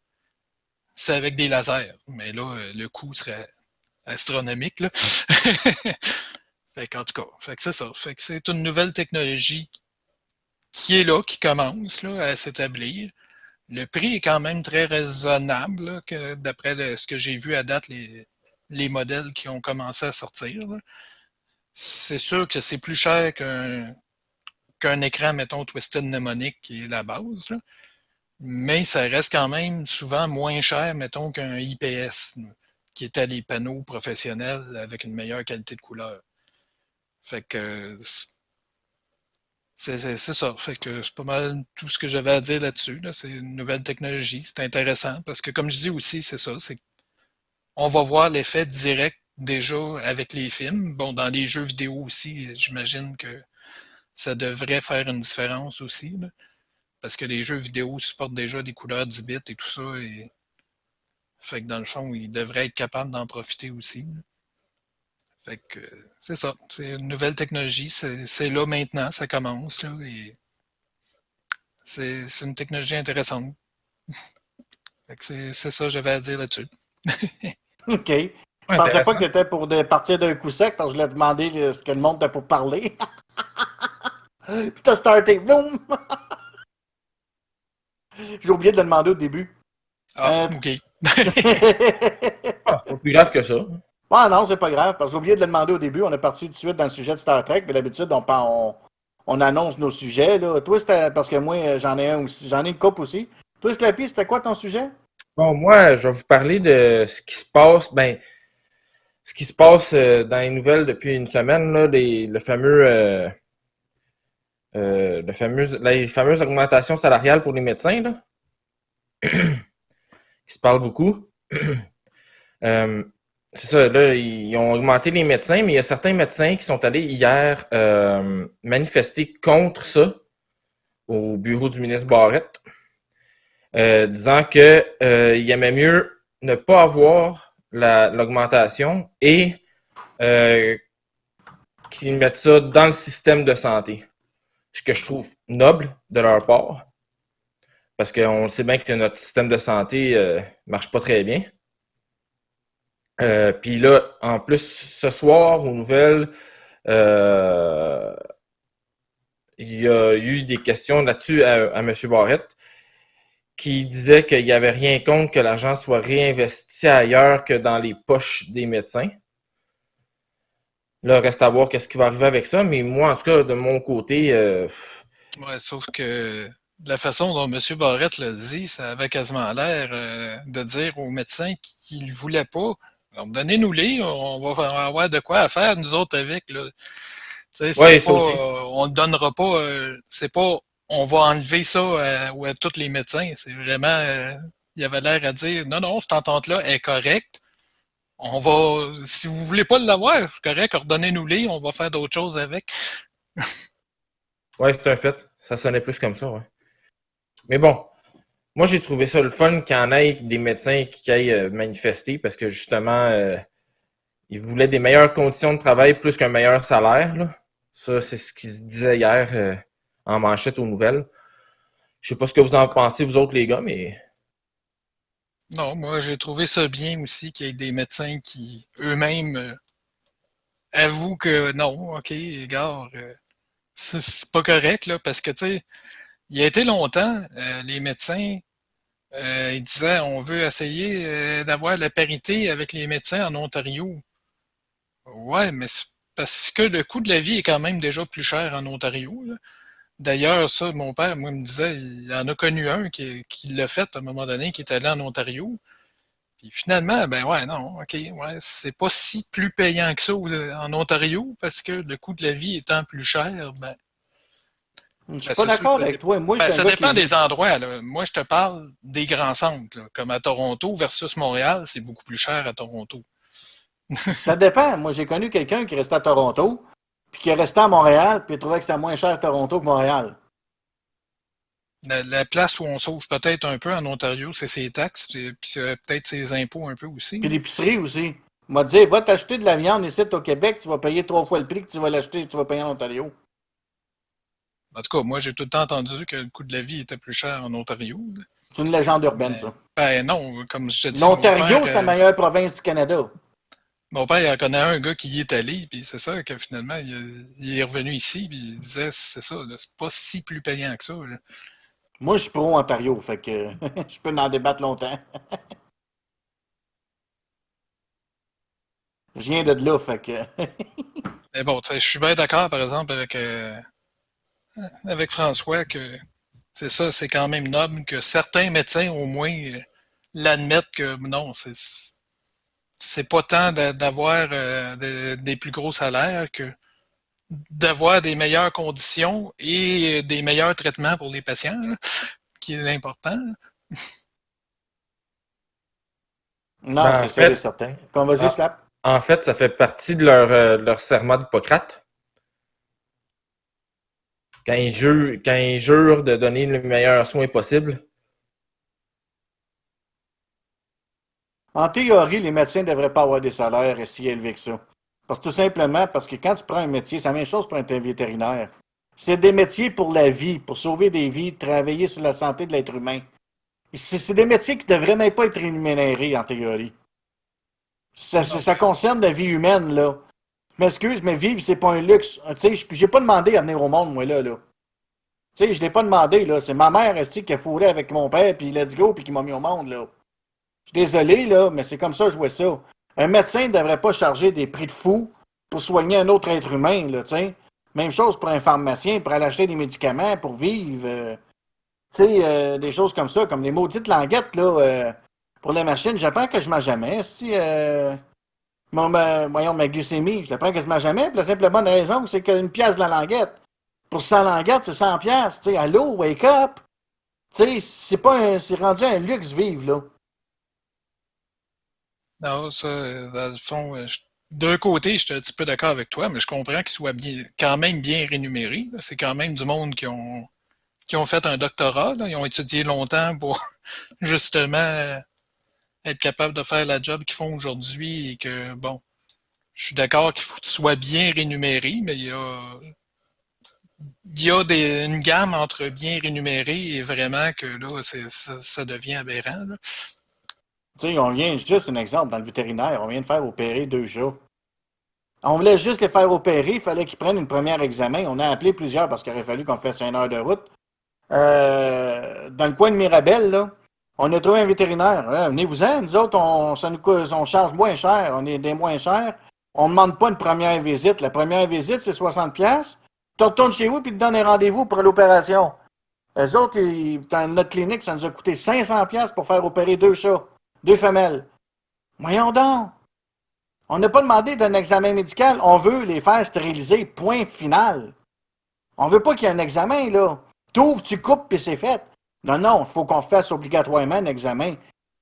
c'est avec des lasers. Mais là, euh, le coût serait astronomique. Là. Fait qu'en tout cas, c'est ça. C'est une nouvelle technologie qui est là, qui commence là, à s'établir. Le prix est quand même très raisonnable, d'après ce que j'ai vu à date, les, les modèles qui ont commencé à sortir. C'est sûr que c'est plus cher qu'un qu'un écran, mettons, Twisted Mnemonic, qui est la base. Mais ça reste quand même souvent moins cher, mettons, qu'un IPS, qui était des panneaux professionnels avec une meilleure qualité de couleur. Fait que c'est ça. Fait que c'est pas mal tout ce que j'avais à dire là-dessus. C'est une nouvelle technologie. C'est intéressant parce que, comme je dis aussi, c'est ça. C'est on va voir l'effet direct déjà avec les films. Bon, dans les jeux vidéo aussi, j'imagine que ça devrait faire une différence aussi. parce que les jeux vidéo supportent déjà des couleurs 10 bits et tout ça. Et... Fait que dans le fond, ils devraient être capables d'en profiter aussi. Fait que c'est ça. C'est une nouvelle technologie. C'est là maintenant. Ça commence. Là, et c'est une technologie intéressante. c'est ça que j'avais à dire là-dessus. OK. Je pensais pas que tu étais pour partir d'un coup sec parce que je l'ai demandé ce que le monde était pour parler. Puis t'as starté. Boum! J'ai oublié de le demander au début. Ah, euh... ok. ah, c'est plus grave que ça. Ah non, c'est pas grave, parce que j'ai oublié de le demander au début. On est parti tout de suite dans le sujet de Star Trek, mais d'habitude, on, on, on, annonce nos sujets. Là. Toi, parce que moi, j'en ai un aussi. J'en ai une coupe aussi. Toi, Slappy, c'était quoi ton sujet? Bon, moi, je vais vous parler de ce qui se passe, ben, ce qui se passe euh, dans les nouvelles depuis une semaine, les, le fameux, euh, euh, le fameux, fameuses augmentations salariales pour les médecins, là, qui se parle beaucoup. c'est ça, là, ils ont augmenté les médecins, mais il y a certains médecins qui sont allés hier manifester contre ça au bureau du ministre Barrette. Euh, disant qu'il euh, aimait mieux ne pas avoir l'augmentation et euh, qu'ils mettent ça dans le système de santé. Ce que je trouve noble de leur part. Parce qu'on sait bien que notre système de santé ne marche pas très bien. Puis là, en plus, ce soir, aux nouvelles, il y a eu des questions là-dessus à, M. Barrette qui disait qu'il n'y avait rien contre que l'argent soit réinvesti ailleurs que dans les poches des médecins. Là, reste à voir qu'est-ce qui va arriver avec ça, mais moi, en tout cas, de mon côté. Euh... Sauf que de la façon dont M. Barrette le dit, ça avait quasiment l'air euh, de dire aux médecins qu'il ne voulait pas. Donnez-nous-les, on va avoir de quoi à faire, nous autres, avec. Là. Ouais, pas, euh, on ne donnera pas. Euh, c'est pas on va enlever ça à, à tous les médecins. C'est vraiment, euh, il y avait l'air à dire, non, non, cette entente-là est correcte. On va, si vous voulez pas l'avoir, c'est correct, redonnez-nous-les, on va faire d'autres choses avec. ouais, c'est un fait. Ça sonnait plus comme ça, ouais. Mais bon, moi, j'ai trouvé ça le fun qu'il y en ait des médecins qui aillent euh, manifester parce que justement, euh, ils voulaient des meilleures conditions de travail plus qu'un meilleur salaire. Là. Ça, c'est ce qu'ils se hier en manchette aux nouvelles. Je sais pas ce que vous en pensez, vous autres, les gars, mais. Non, moi, j'ai trouvé ça bien aussi qu'il y ait des médecins qui, eux-mêmes, euh, avouent que non, OK, gars, euh, c'est pas correct, là, parce que, tu sais, il a été longtemps, euh, les médecins, ils disaient on veut essayer d'avoir la parité avec les médecins en Ontario. Ouais, mais c'est parce que le coût de la vie est quand même déjà plus cher en Ontario. D'ailleurs, ça, mon père, moi, me disait, il en a connu un qui, l'a fait à un moment donné, qui est allé en Ontario. Puis finalement, ben ouais, non, OK, ouais, c'est pas si plus payant que ça en Ontario, parce que le coût de la vie étant plus cher, ben. Je suis ben, pas d'accord avec toi. Moi, ben, ça dépend des endroits. Moi, je te parle des grands centres, comme à Toronto versus Montréal, c'est beaucoup plus cher à Toronto. ça dépend. Moi, j'ai connu quelqu'un qui restait à Toronto, puis qui est resté à Montréal, puis il trouvait que c'était moins cher à Toronto que Montréal. La, place où on sauve peut-être un peu en Ontario, c'est ses taxes, puis, peut-être ses impôts un peu aussi. Puis l'épicerie aussi. Il m'a dit, va t'acheter de la viande ici au Québec, tu vas payer trois fois le prix que tu vas l'acheter, tu vas payer en Ontario. En tout cas, moi, j'ai tout le temps entendu que le coût de la vie était plus cher en Ontario. C'est une légende urbaine, ça. Ben non, comme je te dis. L'Ontario, c'est la euh, meilleure province du Canada. Mon père, il en connaît un gars qui y est allé, puis c'est ça que finalement, il, est revenu ici, puis il disait, c'est ça, c'est pas si plus payant que ça. Moi, je suis pro-Ontario, fait que je peux en débattre longtemps. Je viens de là, fait que. Mais bon, tu sais, je suis bien d'accord, par exemple, avec, euh, avec François que c'est ça, c'est quand même noble que certains médecins, au moins, euh, l'admettent que non, c'est c'est pas tant d'avoir euh, de- des plus gros salaires que d'avoir des meilleures conditions et des meilleurs traitements pour les patients, là, qui est important. Non, Ben, c'est fait- c'est certain. Comme vas-y. Slap. En fait, ça fait partie de leur, euh, de leur serment d'Hippocrate. Quand ils jurent de donner le meilleur soin possible. En théorie, les médecins ne devraient pas avoir des salaires si élevés que ça. Parce tout simplement, parce que quand tu prends un métier, c'est la même chose pour un vétérinaire. C'est des métiers pour la vie, pour sauver des vies, travailler sur la santé de l'être humain. C'est des métiers qui ne devraient même pas être rémunérés, en théorie. Ça concerne la vie humaine, là. M'excuse, mais vivre, c'est pas un luxe. Tu sais, j'ai pas demandé à venir au monde, moi, là, là. Tu sais, je l'ai pas demandé, là. C'est ma mère, qui a fourré avec mon père, puis let's go, puis qui m'a mis au monde, là. Je suis désolé, là, mais c'est comme ça que je vois ça. Un médecin ne devrait pas charger des prix de fou pour soigner un autre être humain, là, tu sais. Même chose pour un pharmacien, pour aller acheter des médicaments, pour vivre. euh, tu sais, euh, des choses comme ça, comme les maudites languettes, là, euh, pour les machines. J'apprends que je mange jamais, euh, mon, ma, voyons, ma glycémie, je l'apprends quasiment jamais, pour la simple bonne raison, c'est qu'une pièce de la languette. Pour 100 languettes, c'est 100 pièces, tu sais. Allô, wake up! Tu sais, c'est pas un- c'est rendu un luxe vivre, là. Non, ça, dans le fond, euh, je- d'un côté, je suis un petit peu d'accord avec toi, mais je comprends qu'ils soient bien, quand même bien rémunérés. C'est quand même du monde qui ont, qui ont fait un doctorat. Ils ont étudié longtemps pour justement être capable de faire la job qu'ils font aujourd'hui et que, bon, je suis d'accord qu'il faut qu'ils soient bien rémunérés, mais il y a, une gamme entre bien rémunérés et vraiment que là, ça, devient aberrant. Tu sais, on vient, juste un exemple, dans le vétérinaire, on vient de faire opérer deux chats. On voulait juste les faire opérer, il fallait qu'ils prennent une première examen. On a appelé plusieurs parce qu'il aurait fallu qu'on fasse une heure de route. Euh, dans le coin de Mirabel, là, on a trouvé un vétérinaire. Venez-vous-en, nous autres, on, ça nous on charge moins cher, on est des moins chers. On ne demande pas une première visite. La première visite, c'est 60$. pièces. Tu retournes chez vous puis tu donnes un rendez-vous pour l'opération. Les autres, ils- dans notre clinique, ça nous a coûté 500$ pièces pour faire opérer deux chats, deux femelles. Voyons donc. On n'a pas demandé d'un examen médical. On veut les faire stériliser. Point final. On veut pas qu'il y ait un examen, là. T'ouvres, tu coupes, puis c'est fait. Non, non, il faut qu'on fasse obligatoirement un examen.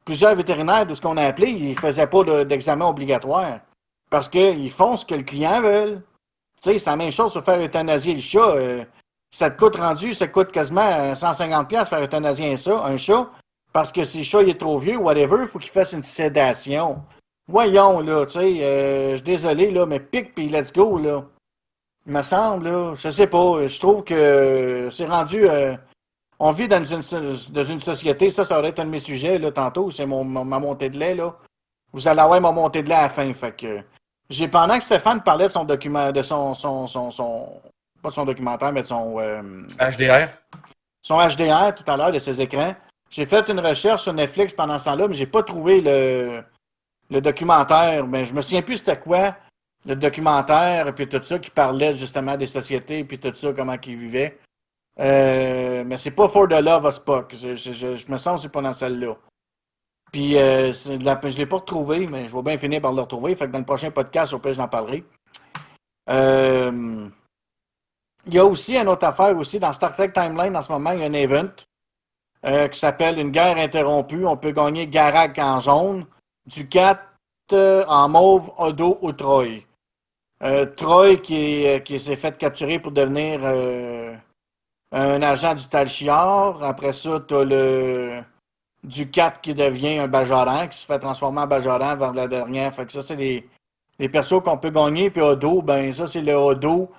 Plusieurs vétérinaires, de ce qu'on a appelé, ils ne faisaient pas de- d'examen obligatoire. Parce qu'ils font ce que le client veut. Tu sais, c'est la même chose sur faire euthanasier le chat. euh, ça te coûte rendu, ça coûte quasiment euh, 150$ piastres faire euthanasier un, ça, un chat. Parce que si le chat est trop vieux, whatever, il faut qu'il fasse une sédation. Voyons, là, tu sais, euh, je suis désolé, là, mais pique puis let's go, là. Il me semble, là, je sais pas, je trouve que c'est rendu... euh, on vit dans une, so- dans une société, ça, ça aurait été un de mes sujets, là, tantôt, c'est mon, ma montée de lait, là. Vous allez avoir ma montée de lait à la fin, fait que... J'ai, pendant que Stéphane parlait de son document, de son, son, son, son- pas de son documentaire, mais de son, euh, HDR. son HDR tout à l'heure de ses écrans. J'ai fait une recherche sur Netflix pendant ce temps-là, mais j'ai pas trouvé le, le documentaire. Mais je me souviens plus c'était quoi le documentaire et puis tout ça qui parlait justement des sociétés puis tout ça comment ils vivaient. Euh, mais c'est pas For the Love of Spock. Je, me sens que c'est pas dans celle-là. Puis euh, je l'ai pas retrouvé, mais je vais bien finir par le retrouver. Fait que dans le prochain podcast, au pire, j'en parlerai. Euh, il y a aussi une autre affaire aussi dans Star Trek Timeline en ce moment, il y a un event euh, qui s'appelle Une guerre interrompue. On peut gagner Garak en jaune, du 4 euh, en mauve, Odo ou Troy. Troy qui, qui s'est fait capturer pour devenir un agent du Tal Shiar. Après ça, tu as le du 4 qui devient un Bajoran, qui se fait transformer en Bajoran vers la dernière. Fait que ça, c'est les, les persos qu'on peut gagner. Puis Odo, ben ça, c'est le Odo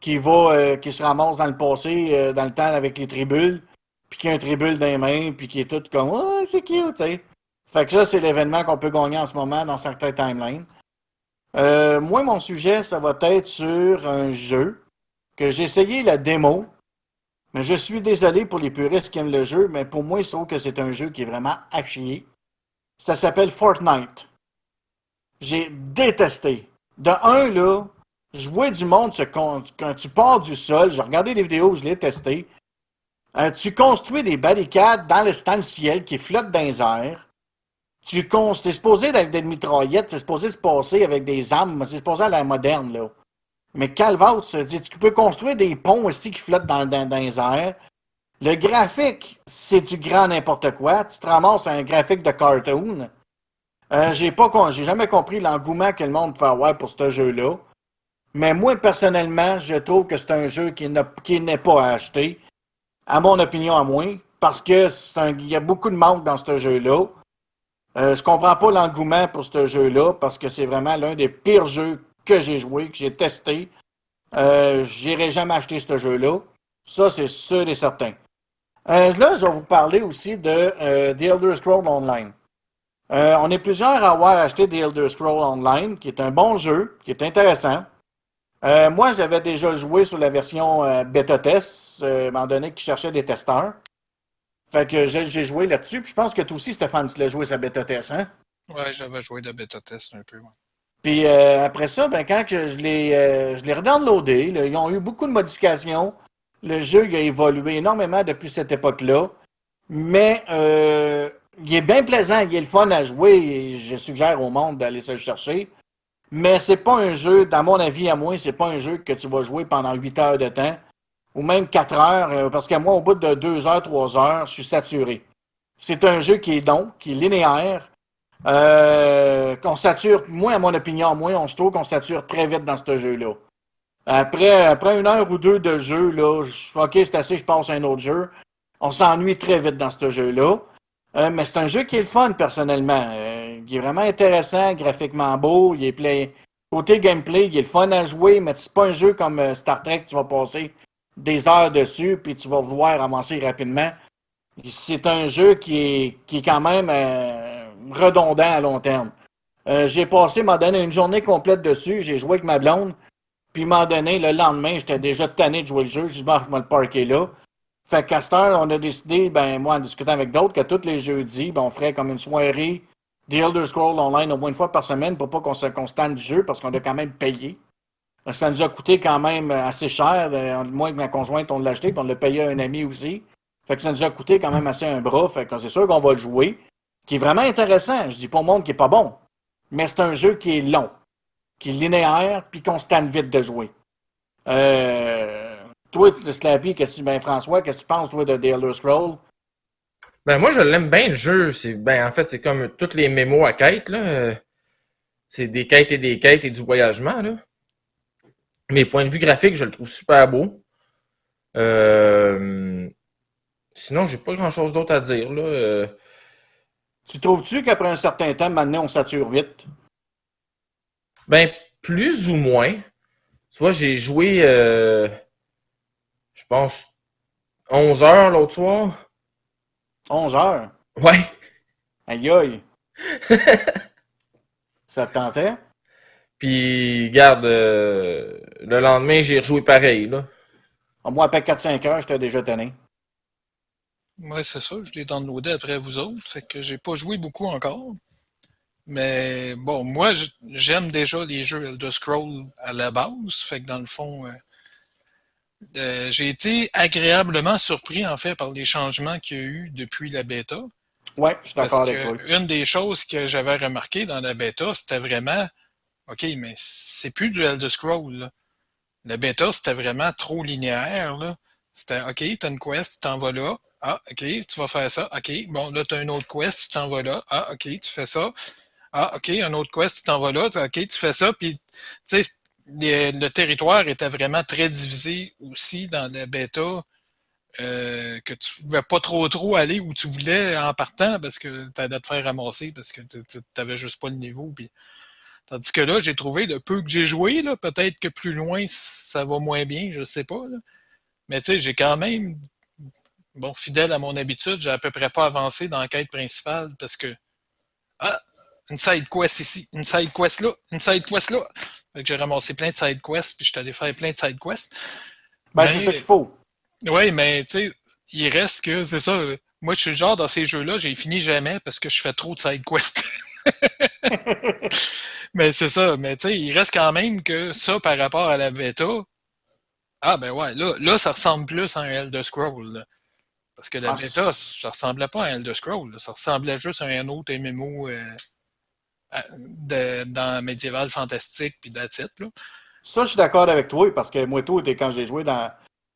qui va, euh, qui se ramasse dans le passé, euh, dans le temps avec les tribules, puis qui a un tribule dans les mains, puis qui est tout comme Oh, c'est cute, tu sais. Fait que ça, c'est l'événement qu'on peut gagner en ce moment dans certains timelines. Euh, moi, mon sujet, ça va être sur un jeu que j'ai essayé la démo, mais je suis désolé pour les puristes qui aiment le jeu, mais pour moi, je trouve que c'est un jeu qui est vraiment à chier. Ça s'appelle Fortnite. J'ai détesté. De un, là, vois du monde con- quand tu pars du sol, j'ai regardé des vidéos, je l'ai testé. Euh, tu construis des barricades dans le stand ciel qui flottent dans les airs. Tu. T'es supposé avec des mitraillettes, c'est supposé se passer avec des armes, c'est supposé à la moderne, là. Mais dit, tu peux construire des ponts aussi qui flottent dans, dans, dans les airs. Le graphique, c'est du grand n'importe quoi. Tu te ramasses un graphique de cartoon. Euh, j'ai pas j'ai jamais compris l'engouement que le monde peut avoir pour ce jeu-là. Mais moi, personnellement, je trouve que c'est un jeu qui n'est pas à acheter. À mon opinion, à moi. Parce que il y a beaucoup de manque dans ce jeu-là. Euh, je comprends pas l'engouement pour ce jeu-là parce que c'est vraiment l'un des pires jeux que j'ai joué, que j'ai testé. Euh, J'irai jamais acheter ce jeu-là. Ça, c'est sûr et certain. Euh, là, je vais vous parler aussi de euh, The Elder Scrolls Online. Euh, on est plusieurs à avoir acheté The Elder Scrolls Online, qui est un bon jeu, qui est intéressant. Moi, j'avais déjà joué sur la version bêta test, moment donné, qui cherchait des testeurs. Fait que j'ai joué là-dessus. Je pense que toi aussi, Stéphane, tu l'as joué sa bêta test, hein? Ouais, j'avais joué de bêta test un peu. Puis euh, après ça, ben, quand que je l'ai euh, je redownloadé, là, ils ont eu beaucoup de modifications. Le jeu il a évolué énormément depuis cette époque-là. Mais euh, il est bien plaisant, il est le fun à jouer. Et je suggère au monde d'aller se le chercher. Mais c'est pas un jeu, dans mon avis à moi, c'est pas un jeu que tu vas jouer pendant 8 heures de temps. Ou même 4 heures, euh, parce que moi, au bout de 2 heures, 3 heures, je suis saturé. C'est un jeu qui est long, qui est linéaire. Euh, qu'on sature, moi, à mon opinion, moi, on, je trouve qu'on sature très vite dans ce jeu-là. Après, après une heure ou deux de jeu, là, je, ok, c'est assez, je passe à un autre jeu. On s'ennuie très vite dans ce jeu-là. Euh, mais c'est un jeu qui est le fun, personnellement. Euh, il est vraiment intéressant, graphiquement beau, il est plein. Côté gameplay, il est le fun à jouer, mais c'est pas un jeu comme euh, Star Trek, tu vas passer des heures dessus, puis tu vas vouloir avancer rapidement. C'est un jeu qui est, qui est quand même euh, redondant à long terme. Euh, j'ai passé, m'a donné une journée complète dessus, j'ai joué avec ma blonde, puis m'a donné, le lendemain, j'étais déjà tanné de jouer le jeu, je dis, bon, je vais le parker là. Fait qu'à cette heure, on a décidé, ben, moi, en discutant avec d'autres, que tous les jeudis, ben, on ferait comme une soirée The Elder Scrolls Online au moins une fois par semaine pour pas qu'on se constante du jeu, parce qu'on a quand même payé. Ça nous a coûté quand même assez cher. Euh, Moi et ma conjointe, on l'a acheté, puis on l'a payé à un ami aussi. Fait que ça nous a coûté quand même assez un bras. Fait que c'est sûr qu'on va le jouer. Qui est vraiment intéressant. Je dis pas au monde qui est pas bon. Mais c'est un jeu qui est long, qui est linéaire, puis qu'on se tanne vite de jouer. Euh, toi, Slappy, qu'est-ce que ben, François, qu'est-ce que tu penses, toi, de The Elder Scrolls? Ben moi je l'aime bien le jeu. Ben en fait c'est comme toutes les mémos à quête là. C'est des quêtes et des quêtes et du voyagement là. Mais point de vue graphique, je le trouve super beau. Euh, Sinon, j'ai pas grand chose d'autre à dire là. Euh, Tu trouves-tu qu'après un certain temps, maintenant, on sature vite? Ben plus ou moins. Tu vois, j'ai joué euh, je pense 11 heures l'autre soir. 11 heures? Ouais. Aïe aïe! Ça te tentait? Puis garde euh, le lendemain, j'ai rejoué pareil là. Ah, Moi, après 4-5 heures, j'étais déjà tanné. Ouais, c'est ça. Je l'ai downloadé après vous autres. Fait que j'ai pas joué beaucoup encore. Mais bon, moi, j'aime déjà les jeux Elder Scrolls à la base. Fait que dans le fond, euh, euh, j'ai été agréablement surpris en fait par les changements qu'il y a eu depuis la bêta. Ouais, je suis d'accord avec toi. une des choses que j'avais remarqué dans la bêta, c'était vraiment OK, mais c'est plus du Elder Scroll. Là. La bêta, c'était vraiment trop linéaire. Là. C'était OK, t'as une quest, tu t'en vas là. Ah, OK, tu vas faire ça. OK, bon, là, t'as une autre quest, tu t'en vas là. Ah, OK, tu fais ça. Ah, OK, un autre quest, tu t'en vas là. OK, tu fais ça. Puis, tu sais, le territoire était vraiment très divisé aussi dans la bêta. euh, que tu pouvais pas trop trop aller où tu voulais en partant parce que tu allais te faire ramasser parce que tu n'avais juste pas le niveau. Tandis que là, j'ai trouvé le peu que j'ai joué, peut-être que plus loin, ça va moins bien, je sais pas. Mais tu sais, j'ai quand même, bon, fidèle à mon habitude, j'ai à peu près pas avancé dans la quête principale parce que, ah, une side quest ici, une side quest là, une side quest là. Fait que j'ai ramassé plein de side quests, puis je suis allé faire plein de side quests. Ben, Mais- c'est ça qu'il faut. oui, mais tu sais, il reste que, c'est ça. Moi, je suis le genre dans ces jeux-là, j'ai fini jamais parce que je fais trop de side quests. mais c'est ça. Mais tu sais, il reste quand même que ça par rapport à la bêta. Ah ben ouais, là, là ça ressemble plus à un Elder Scroll. là. Parce que la Ah, bêta, ça ressemblait pas à un Elder Scroll. là. Ça ressemblait juste à un autre MMO euh, à- de- dans médiéval fantastique puis là. Ça, je suis d'accord avec toi, parce que moi, tout, quand j'ai joué dans.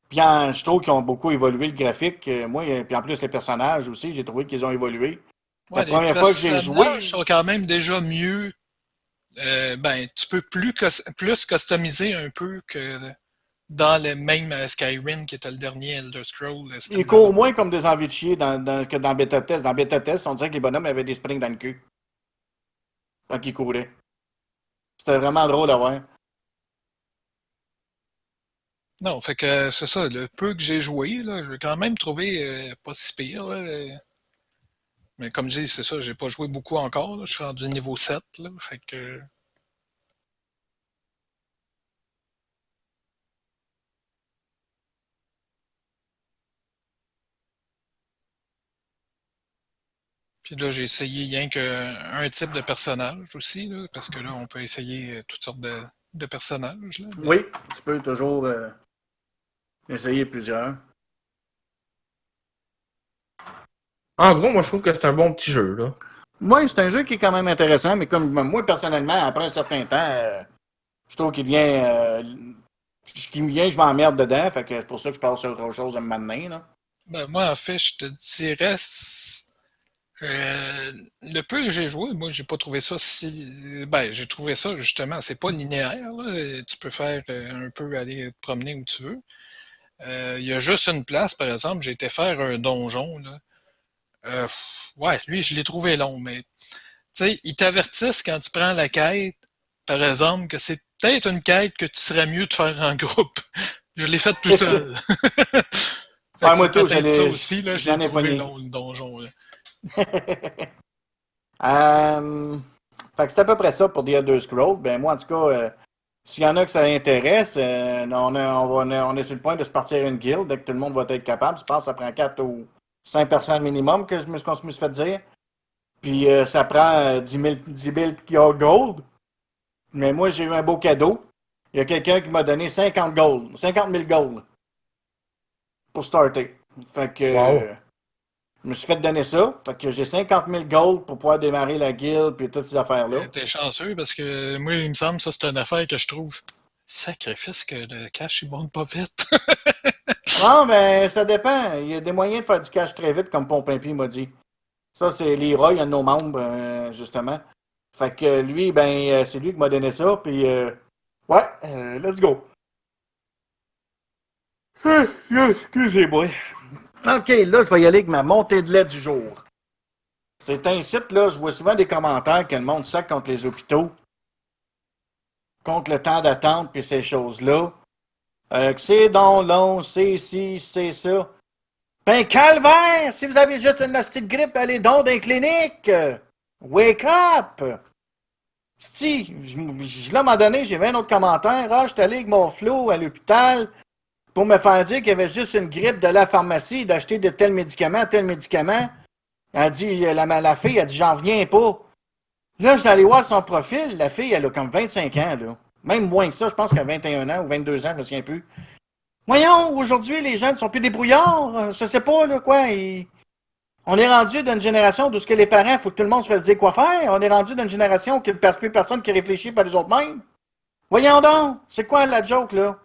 Puis en- je trouve qu'ils ont beaucoup évolué le graphique. euh, Moi, et- puis en plus, les personnages aussi, j'ai trouvé qu'ils ont évolué. Ouais, La première fois que j'ai joué- sont quand même déjà mieux. Euh, ben, tu peux plus, plus customiser un peu que dans le même euh, Skyrim qui était le dernier Elder Scroll. euh, Ils courent moins comme des envies de chier dans, dans- que dans Beta Test. Dans Beta Test, on dirait que les bonhommes avaient des springs dans le cul. Quand ils couraient. C'était vraiment drôle à voir. Non, fait que c'est ça, le peu que j'ai joué, là, j'ai quand même trouvé euh, pas si pire. là, euh. Mais comme je dis, c'est ça, j'ai pas joué beaucoup encore. là, Je suis rendu niveau 7. Là, fait que. Puis là, j'ai essayé rien qu'un type de personnage aussi, là, parce que là, on peut essayer euh, toutes sortes de, de personnages. Là. Oui, tu peux toujours euh, essayer plusieurs. En gros, moi, je trouve que c'est un bon petit jeu, là. Moi, c'est un jeu qui est quand même intéressant, mais comme moi, personnellement, après un certain temps, euh, je trouve qu'il vient. Euh, ce qui me vient, je m'emmerde dedans. Fait que c'est pour ça que je passe à autre chose à me. Là. Ben, moi, en fait, je te dirais. Euh, le peu que j'ai joué, moi, j'ai pas trouvé ça si. Ben, j'ai trouvé ça, justement, c'est pas linéaire. là. Tu peux faire euh, un peu aller te promener où tu veux. Euh, Il y a juste une place, par exemple, j'ai été faire un donjon. Là. Euh, ouais, lui, je l'ai trouvé long, mais. Tu sais, ils t'avertissent quand tu prends la quête, par exemple, que c'est peut-être une quête que tu serais mieux de faire en groupe. Je l'ai faite tout seul. Fait Ouais, que moi, c'est tout, ça aussi, là, je l'ai ai trouvé long, le donjon. Là. Euh, fait que c'est à peu près ça pour The Elder Scrolls. Ben, moi, en tout cas, euh, s'il y en a que ça intéresse, euh, on, est- on, va- on est, on est sur le point de se partir une guilde dès que tout le monde va être capable. Je pense que ça prend 4 ou 5 personnes minimum que je me, qu'on se fait dire. Puis euh, ça prend euh, 10 000, 10 000 kills gold. Mais moi, j'ai eu un beau cadeau. Il y a quelqu'un qui m'a donné 50 gold, 50 000 gold pour starter. Fait que Wow. Je me suis fait donner ça. Fait que j'ai 50 000 gold pour pouvoir démarrer la guilde puis toutes ces affaires-là. T'es chanceux parce que moi, il me semble que ça, c'est une affaire que je trouve sacrifice que le cash, il monte pas vite. Non, mais ça dépend. Il y a des moyens de faire du cash très vite, comme Pompimpi m'a dit. Ça, c'est Leroy, un de nos membres, euh, justement. Fait que lui, ben, euh, c'est lui qui m'a donné ça, puis euh, ouais, euh, let's go. Excusez-moi. OK, là, je vais y aller avec ma montée de lait du jour. C'est un site, là, je vois souvent des commentaires que le monde sac contre les hôpitaux, contre le temps d'attente, puis ces choses-là. Euh, que c'est donc long, c'est ci, c'est ça. Ben, calvaire! Si vous avez juste une petite grippe, allez donc dans les cliniques! Wake up! Si, je- là, à un moment donné, j'ai vu un autre commentaire. Ah, je suis allé avec mon flot à l'hôpital pour me faire dire qu'il y avait juste une grippe de la pharmacie, d'acheter de tels médicaments, tel médicament. Elle a dit, la, la fille a dit, j'en reviens pas. Là, je suis allé voir son profil. La fille, elle a comme 25 ans, là. Même moins que ça, je pense qu'elle a 21 ans ou 22 ans, je me souviens plus. Voyons, aujourd'hui, les jeunes sont plus débrouillards. Euh, Je sais pas, là, quoi. On est rendu d'une génération d'où ce que les parents, il faut que tout le monde se fasse dire quoi faire. On est rendu d'une génération où il n'y a plus personne qui réfléchit par les autres mêmes. Voyons donc, c'est quoi la joke, là?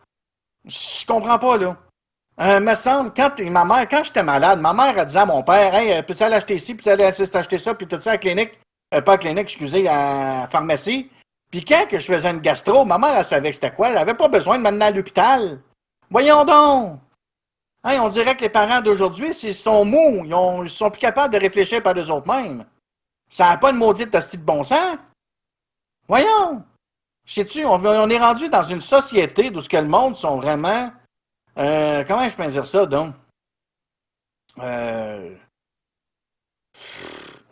Je comprends pas, là. Euh, me semble, quand ma mère, quand j'étais malade, ma mère a dit à mon père, hey, euh, peux-tu aller acheter ci, peux-tu aller acheter ça, puis tout ça à la clinique, euh, pas à la clinique, excusez, à la pharmacie. Puis quand que je faisais une gastro, ma mère, elle savait que c'était quoi, elle avait pas besoin de m'amener à l'hôpital. Voyons donc! Hey, on dirait que les parents d'aujourd'hui, s'ils sont mous, ils, ont- ils sont plus capables de réfléchir par eux autres mêmes. Ça n'a pas une maudite hostie de bon sens. Voyons! Sais-tu, on, on est rendu dans une société où ce que le monde sont vraiment. euh, comment je peux dire ça, donc? Euh,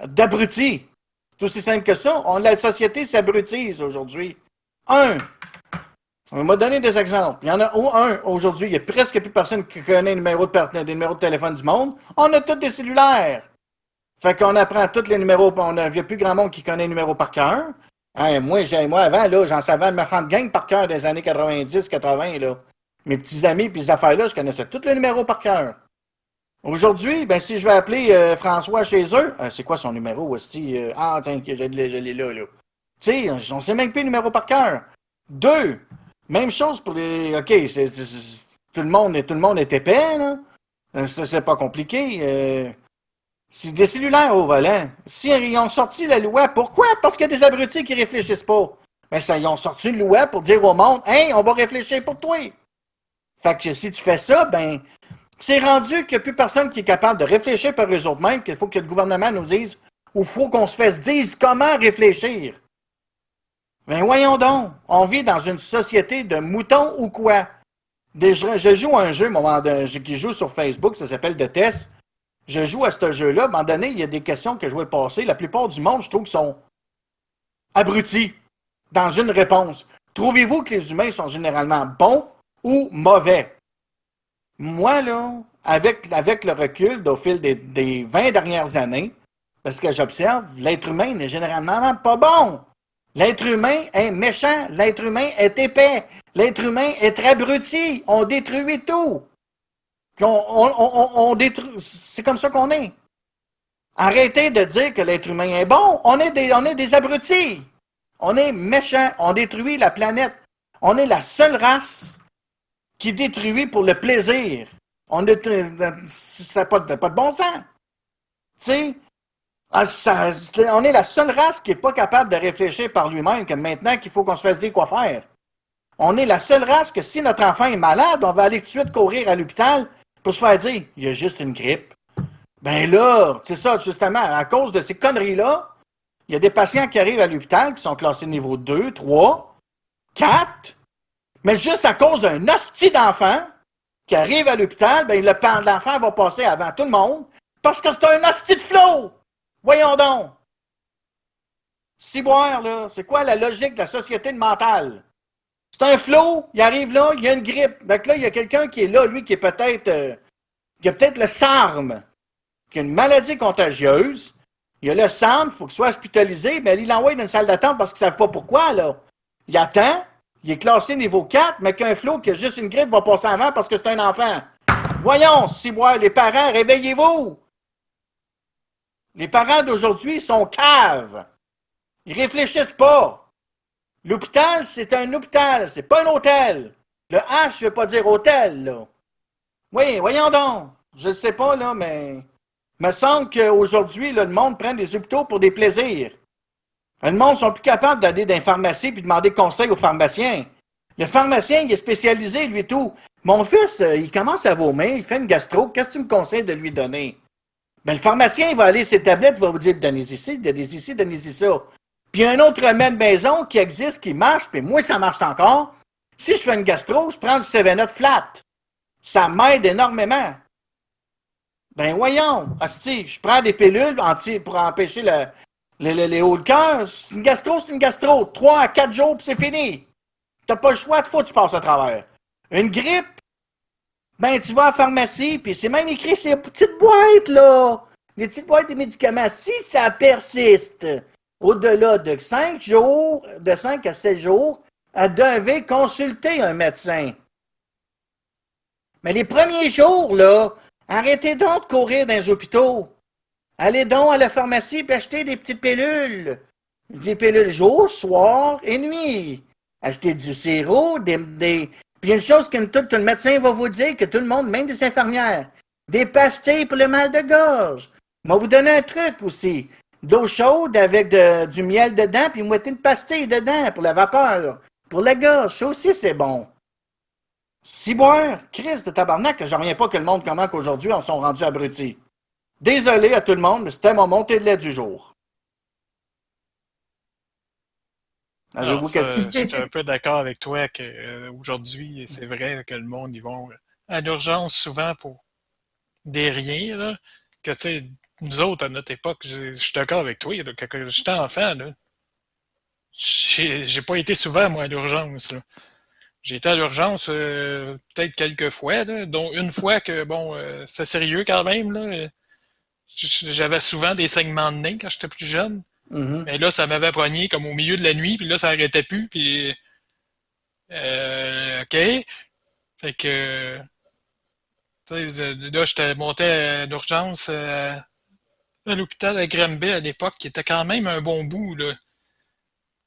D'abrutis. C'est aussi simple que ça. On, la société s'abrutise aujourd'hui. Un. On m'a donné des exemples. Il y en a un aujourd'hui. Il n'y a presque plus personne qui connaît le numéro de, par- des numéros de téléphone du monde. On a tous des cellulaires. Fait qu'on apprend tous les numéros. Il n'y a plus grand monde qui connaît les numéros par cœur. Hein, moi, moi, avant, là, j'en savais me de gang par cœur des années 90, 80, là. Mes petits amis, puis ces affaires-là, je connaissais tous les numéros par cœur. Aujourd'hui, ben, si je vais appeler euh, François chez eux, euh, c'est quoi son numéro, aussi? Euh, ah, tiens, je, l'ai- là, là. Tu sais, sait même plus le numéro par cœur. Deux, même chose pour les. OK, c'est, tout, le monde, tout le monde est épais, là. C'est pas compliqué. Euh, c'est des cellulaires au volant. Si ils ont sorti la loi, pourquoi? Parce qu'il y a des abrutis qui réfléchissent pas. Ben, ça, ils ont sorti une loi pour dire au monde, hey, on va réfléchir pour toi. Fait que si tu fais ça, ben, c'est rendu qu'il n'y a plus personne qui est capable de réfléchir par eux autres mêmes, qu'il faut que le gouvernement nous dise, ou faut qu'on se fasse dire comment réfléchir. Ben voyons donc, on vit dans une société de moutons ou quoi? Je joue un jeu moment de- je- qui joue sur Facebook, ça s'appelle The Test. Je joue à ce jeu-là, à un moment donné, il y a des questions que je vais passer. La plupart du monde, je trouve sont abrutis dans une réponse. Trouvez-vous que les humains sont généralement bons ou mauvais? Moi, là, avec, le recul au fil des, des 20 dernières années, parce que j'observe, l'être humain n'est généralement pas bon. L'être humain est méchant, l'être humain est épais, l'être humain est très abruti, on détruit tout. On, on- on- on c'est comme ça qu'on est. Arrêtez de dire que l'être humain est bon, on est des, abrutis. On est méchants, on détruit la planète. On est la seule race qui détruit pour le plaisir. On est, ça n'a pas, de- pas de bon sens. Tu sais, ah, on est la seule race qui n'est pas capable de réfléchir par lui-même, que maintenant qu'il faut qu'on se fasse dire quoi faire. On est la seule race que si notre enfant est malade, on va aller tout de suite courir à l'hôpital pour se faire dire il y a juste une grippe. Ben là, c'est ça, justement, à cause de ces conneries-là, il y a des patients qui arrivent à l'hôpital qui sont classés niveau 2, 3, 4, mais juste à cause d'un hostie d'enfant qui arrive à l'hôpital, ben le pan- l'enfant va passer avant tout le monde parce que c'est un hostie de flot! Voyons donc! Ciboire, là, c'est quoi la logique de la société de mentale? C'est un flot, il arrive là, il y a une grippe. Donc là, il y a quelqu'un qui est là, lui, qui est peut-être. euh, qui a peut-être le SARM, qui a une maladie contagieuse. Il a le SARM, il faut qu'il soit hospitalisé, mais il l'envoie dans une salle d'attente parce qu'ils ne savent pas pourquoi, là. Il attend, il est classé niveau 4, mais qu'un flot qui a juste une grippe va passer avant parce que c'est un enfant. Voyons, Ciboire, les parents, réveillez-vous! Les parents d'aujourd'hui sont caves. Ils réfléchissent pas. L'hôpital, c'est un hôpital, c'est pas un hôtel. Le H ne veut pas dire hôtel, là. Oui, voyons donc. Je sais pas, là, mais. me semble qu'aujourd'hui, le monde prend des hôpitaux pour des plaisirs. Le monde sont plus capables d'aller dans les pharmacies puis demander conseil aux pharmaciens. Le pharmacien, il est spécialisé, lui, tout. Mon fils, euh, il commence à vomir, il fait une gastro. Qu'est-ce que tu me conseilles de lui donner? Ben, le pharmacien, il va aller ses tablettes, il va vous dire donnez ici, donnez ici, donnez ici ça. Puis un autre remède maison qui existe, qui marche, puis moi, ça marche encore. Si je fais une gastro, je prends du 7-Up flat. Ça m'aide énormément. Ben voyons, asti, je prends des pilules anti pour empêcher le, le- le- les hauts de cœur. Une gastro, c'est une gastro. Trois à quatre jours, puis c'est fini. T'as pas le choix, faut que tu passes à travers. Une grippe, ben tu vas à la pharmacie, puis c'est même écrit ces petites boîtes, là. Les petites boîtes de médicaments. Si ça persiste au-delà de 5 jours, de 5 à 7 jours, elle devait consulter un médecin. Mais les premiers jours, là, arrêtez donc de courir dans les hôpitaux. Allez donc à la pharmacie et achetez des petites pilules. Des pilules jour, soir et nuit. Achetez du sirop, des... des... Puis une chose que tout, tout le médecin va vous dire, que tout le monde, même des infirmières, des pastilles pour le mal de gorge. Vais vous donner un truc aussi. D'eau chaude avec de- du miel dedans, puis mettez une pastille dedans pour la vapeur. Pour la gorge, ça aussi c'est bon. Si boire, Christ de tabarnak, que je reviens pas que le monde comment qu'aujourd'hui on sont rendus abrutis. Désolé à tout le monde, mais c'était mon montée de lait du jour. Alors, ça, je suis un peu d'accord avec toi qu'aujourd'hui, c'est vrai que le monde, ils vont à l'urgence souvent pour des riens, là, que, tu sais, nous autres, à notre époque, je suis d'accord avec toi, là, que j'étais enfant, là, j'ai j'ai pas été souvent, moi, à l'urgence, là. J'ai été à l'urgence euh, peut-être quelques fois, là, dont une fois que, bon, euh, c'est sérieux quand même, là. J'avais souvent des saignements de nez quand j'étais plus jeune. Mhm. Mais là, ça m'avait poigné comme au milieu de la nuit, puis là, ça arrêtait plus, puis... Euh, OK. Fait que... Là, j'étais monté à l'urgence euh, à l'hôpital à Granby à l'époque, qui était quand même un bon bout, là.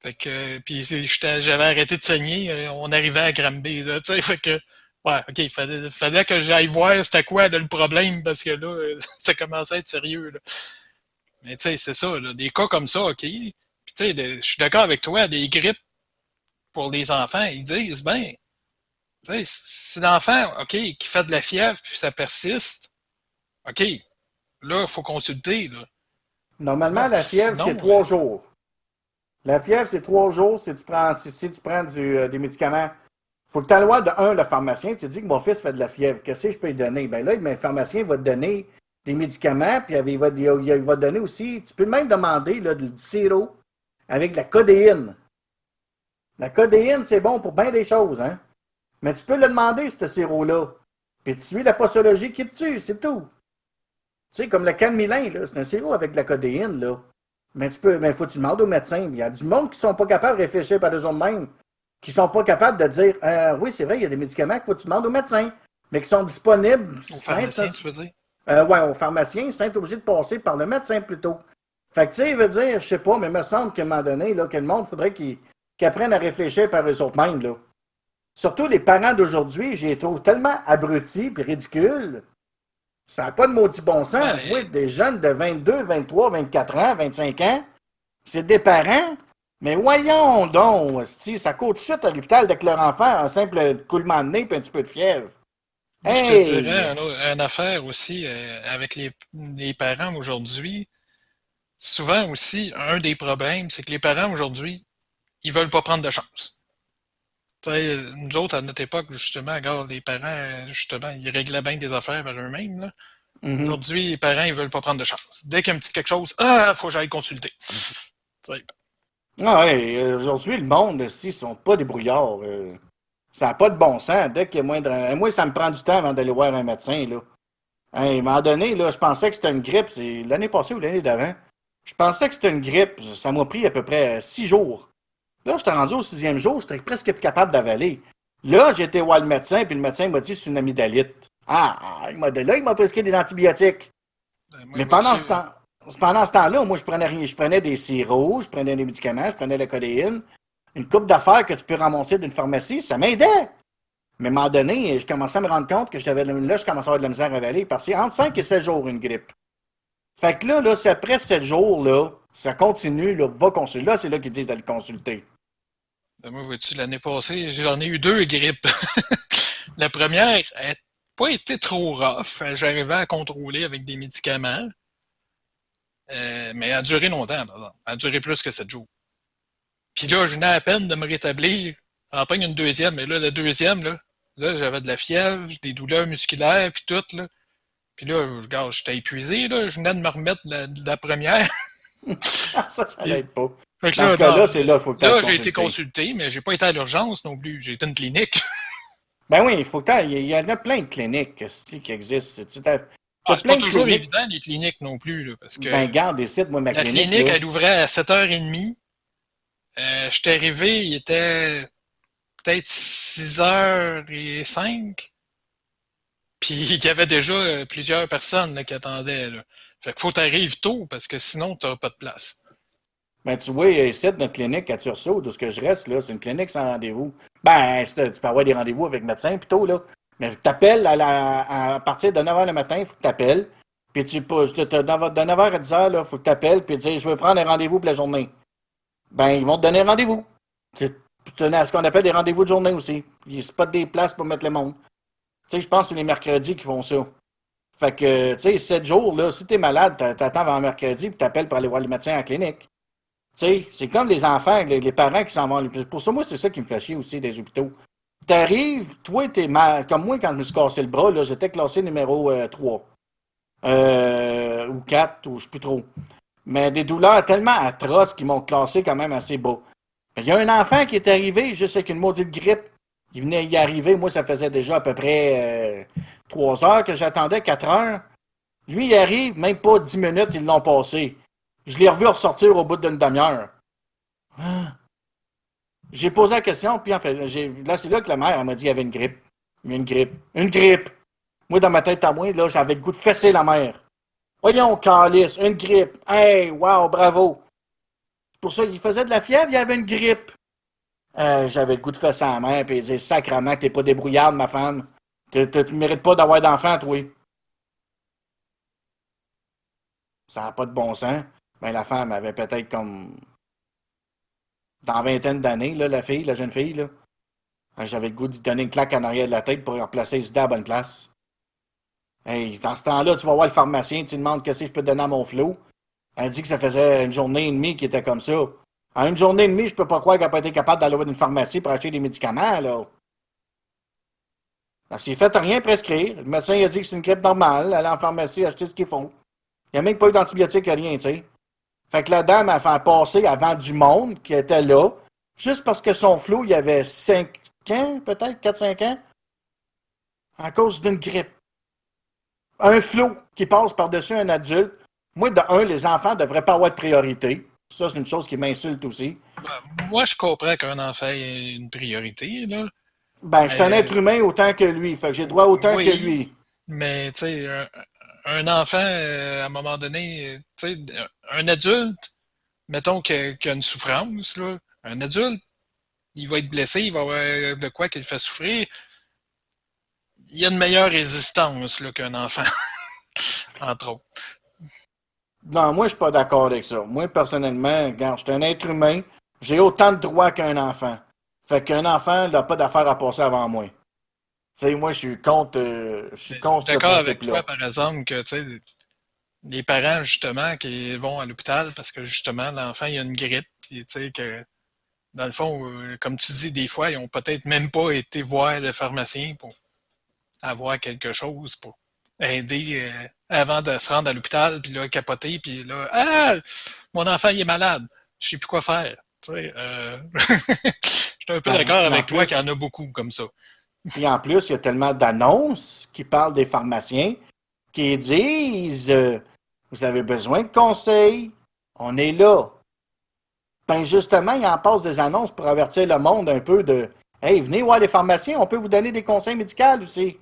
Fait que... Puis j'avais arrêté de saigner, euh, on arrivait à Granby, fait que... Ouais, OK, il fallait, que j'aille voir c'était quoi le problème, parce que là, ça commençait à être sérieux, là. Mais tu sais, c'est ça, des cas comme ça, OK. Puis tu sais, je suis d'accord avec toi, des grippes pour les enfants, ils disent, ben, tu sais, si l'enfant, OK, qui fait de la fièvre, puis ça persiste, OK, là, il faut consulter, là. Normalement, la fièvre, Sinon, c'est trois euh, jours. La fièvre, c'est trois jours si tu prends, si, si tu prends du, euh, des médicaments. faut que tu voir de un, le pharmacien, tu te dis que mon fils fait de la fièvre. Qu'est-ce que je peux lui donner? Ben là, le pharmacien va te donner des médicaments, puis il va, il va- il va te donner aussi, tu peux même demander là, du sirop avec de la codéine. La codéine, c'est bon pour bien des choses, hein? Mais tu peux le demander, ce sirop-là. Puis tu suis la posologie qui te tue, c'est tout. Tu sais, comme le calmilin, là, c'est un sirop avec de la codéine, là. Mais tu peux, mais faut que tu demandes au médecin. Il y a du monde qui sont pas capables de réfléchir par eux mêmes, qui sont pas capables de dire, euh, oui, c'est vrai, il y a des médicaments qu'il faut que tu demandes au médecin, mais qui sont disponibles. Au pharmacien, tu veux dire? euh, ouais, au pharmacien, sans être obligé de passer par le médecin plutôt. Fait que, tu sais, il veut dire, je sais pas, mais il me semble qu'à un moment donné, là, que le monde faudrait qu'ils apprennent à réfléchir par eux autres mêmes, là. Surtout les parents d'aujourd'hui, je les trouve tellement abrutis et ridicules. Ça n'a pas de maudit bon sens. Oui, des jeunes de 22, 23, 24 ans, 25 ans, c'est des parents. Mais voyons donc, si ça de suite à l'hôpital que leur enfant un simple coulement de nez et un petit peu de fièvre. Moi, Je te dirais une affaire aussi euh, avec les, les parents aujourd'hui. Souvent aussi, un des problèmes, c'est que les parents aujourd'hui, ils veulent pas prendre de chance. Tu sais, nous autres, à notre époque, justement, regarde, les parents, justement, ils réglaient bien des affaires par eux-mêmes. Mhm. Aujourd'hui, les parents, ils veulent pas prendre de chance. Dès qu'il y a un petit quelque chose, ah, faut que j'aille consulter. Ah ouais, aujourd'hui, le monde, si, ils sont pas des brouillards. euh, ça n'a pas de bon sens. Dès qu'il y a moindre. euh, Moi, ça me prend du temps avant d'aller voir un médecin, là. Hein, à un moment donné, là, je pensais que c'était une grippe. C'est l'année passée ou l'année d'avant. Je pensais que c'était une grippe. Ça m'a pris à peu près euh, six jours. Là, j'étais rendu au sixième jour, j'étais presque plus capable d'avaler. Là, été voir le médecin, puis le médecin m'a dit c'est une amygdalite. Ah, ah, il m'a dit là, il m'a prescrit des antibiotiques. ben, moi, Mais pendant ce temps, pendant ce temps-là, moi, je prenais rien. Je prenais des sirops, je prenais des médicaments, je prenais la codéine. Une coupe d'affaires que tu peux ramasser d'une pharmacie, ça m'aidait. Mais à un moment donné, je commençais à me rendre compte que j'avais là, je commençais à avoir de la misère à avaler parce que c'est entre 5 et 7 jours une grippe. Fait que là, là, c'est après 7 jours, là, ça continue, là, va consulter. Là, c'est là qu'ils disent d'aller consulter. Ben, moi, vois-tu, l'année passée, j'en ai eu deux grippes. la première n'a pas été trop rough. J'arrivais à contrôler avec des médicaments. Euh, mais elle a duré longtemps. Elle a duré plus que sept jours. Puis là, je venais à peine de me rétablir. En prendre une deuxième, mais là, la deuxième, là, là j'avais de la fièvre, des douleurs musculaires, puis tout, là. Puis là, regarde, j'étais épuisé, là. Je venais de me remettre de la, de la première. Ah, ça, ça l'aide pas. Fait que Dans ce non, cas-là, c'est là, il faut que tu Là, ailles j'ai été consulté, mais j'ai pas été à l'urgence non plus. J'ai été à une clinique. Ben oui, il faut que Il y en a plein de cliniques tu qui existent. Tu Ah, c'est pas toujours cliniques. évident, les cliniques non plus, là, parce que Ben, garde des sites, moi, ma la clinique. clinique, là. elle ouvrait à 7h30. Euh, J'étais arrivé, il était peut-être 6h05. Puis il y avait déjà euh, plusieurs personnes là, qui attendaient. Là. Fait qu'il faut que t'arrives tôt, parce que sinon, t'auras pas de place. Ben, tu vois, ici, notre clinique à Tursault, d'où ce que je reste, là, c'est une clinique sans rendez-vous. Ben, tu peux avoir des rendez-vous avec médecin plutôt, là. Mais tu t'appelles à, la- à partir de 9h le matin, il faut que tu appelles. Puis tu peux, de, de 9h à 10h, il faut que tu appelles, puis tu dis, je veux prendre un rendez-vous pour la journée. Ben, ils vont te donner rendez-vous. Tu tu as ce qu'on appelle des rendez-vous de journée aussi. Ils se pas des places pour mettre le monde. Tu sais, je pense que c'est les mercredis qui font ça. Fait que, tu sais, 7 jours, là, si t'es malade, t'a- t'attends avant mercredi, puis t'appelles pour aller voir le médecin à la clinique. Sais, c'est comme les enfants, les, les parents qui s'en vont. Pour ça, moi, c'est ça qui me fait chier aussi des hôpitaux. T'arrives, toi, t'es mal. Comme moi, quand je me suis cassé le bras, là, j'étais classé numéro euh, 3. Euh, ou 4, ou je sais plus trop. Mais des douleurs tellement atroces qui m'ont classé quand même assez bas. Il y a un enfant qui est arrivé juste avec une maudite grippe. Il venait y arriver. Moi, ça faisait déjà à peu près euh, 3 heures que j'attendais, 4 heures. Lui, il arrive, même pas 10 minutes, ils l'ont passé. Je l'ai revu ressortir au bout d'une demi-heure. Ah. J'ai posé la question, puis en fait, là, c'est là que la mère m'a dit qu'il y avait une grippe. Une grippe. Une grippe. Moi, dans ma tête à moi, là, j'avais le goût de fesser la mère. Voyons, Calice, une grippe. Hey, wow, bravo. Pour ça qu'il faisait de la fièvre, il y avait une grippe. Euh, j'avais le goût de fesser la mère, puis il disait sacrement t'es pas débrouillarde, ma femme. Tu tu mérites pas d'avoir d'enfant, toi. Ça n'a pas de bon sens. Ben, la femme avait peut-être comme. Dans vingtaine d'années, la fille, la jeune fille, là. Euh, J'avais le goût de donner une claque en arrière de la tête pour replacer les idées à bonne place. Hey, dans ce temps-là, tu vas voir le pharmacien, tu demandes qu'est-ce que je peux te donner à mon flot. Elle dit que ça faisait une journée et demie qu'il était comme ça. En une journée et demie, je peux pas croire qu'elle n'a pas été capable d'aller voir une pharmacie pour acheter des médicaments, là. Elle s'est fait rien prescrire. Le médecin il a dit que c'est une grippe normale. Aller en pharmacie, acheter ce qu'ils font. Il n'y a même pas eu d'antibiotiques, rien, tu sais. Fait que la dame a fait passer avant du monde qui était là, juste parce que son flot, il avait 5 ans, peut-être, 4-5 ans, à cause d'une grippe. Un flot qui passe par-dessus un adulte. Moi, de un, les enfants ne devraient pas avoir de priorité. Ça, c'est une chose qui m'insulte aussi. Ben, moi, je comprends qu'un enfant ait une priorité, là. Ben, je suis un être humain autant que lui. Fait que j'ai droit autant oui. que lui. Mais, tu sais, un, un enfant, euh, à un moment donné, tu sais, un adulte, mettons qu'il qu'il a une souffrance, là, un adulte, il va être blessé, il va avoir de quoi qu'il fait souffrir. Il y a une meilleure résistance là, qu'un enfant, entre autres. Non, moi, je suis pas d'accord avec ça. Moi, personnellement, regarde, je suis un être humain. J'ai autant de droits qu'un enfant. Fait qu'un enfant n'a pas d'affaire à passer avant moi. Tu sais, moi, je suis contre, euh, je suis contre ce d'accord avec toi, par exemple, que, tu sais, les parents, justement, qui vont à l'hôpital parce que, justement, l'enfant, il a une grippe, puis, tu sais, que, dans le fond, euh, comme tu dis, des fois, ils ont peut-être même pas été voir le pharmacien pour avoir quelque chose pour aider euh, avant de se rendre à l'hôpital, puis là, capoter, puis là, ah, mon enfant, il est malade, je sais plus quoi faire. Tu sais, euh, je suis un peu Ben, d'accord avec toi qu'il y en a beaucoup comme ça. Puis en plus, il y a tellement d'annonces qui parlent des pharmaciens qui disent euh, Vous avez besoin de conseils, on est là. Ben justement, il en passe des annonces pour avertir le monde un peu de Hey, venez voir les pharmaciens, on peut vous donner des conseils médicaux aussi.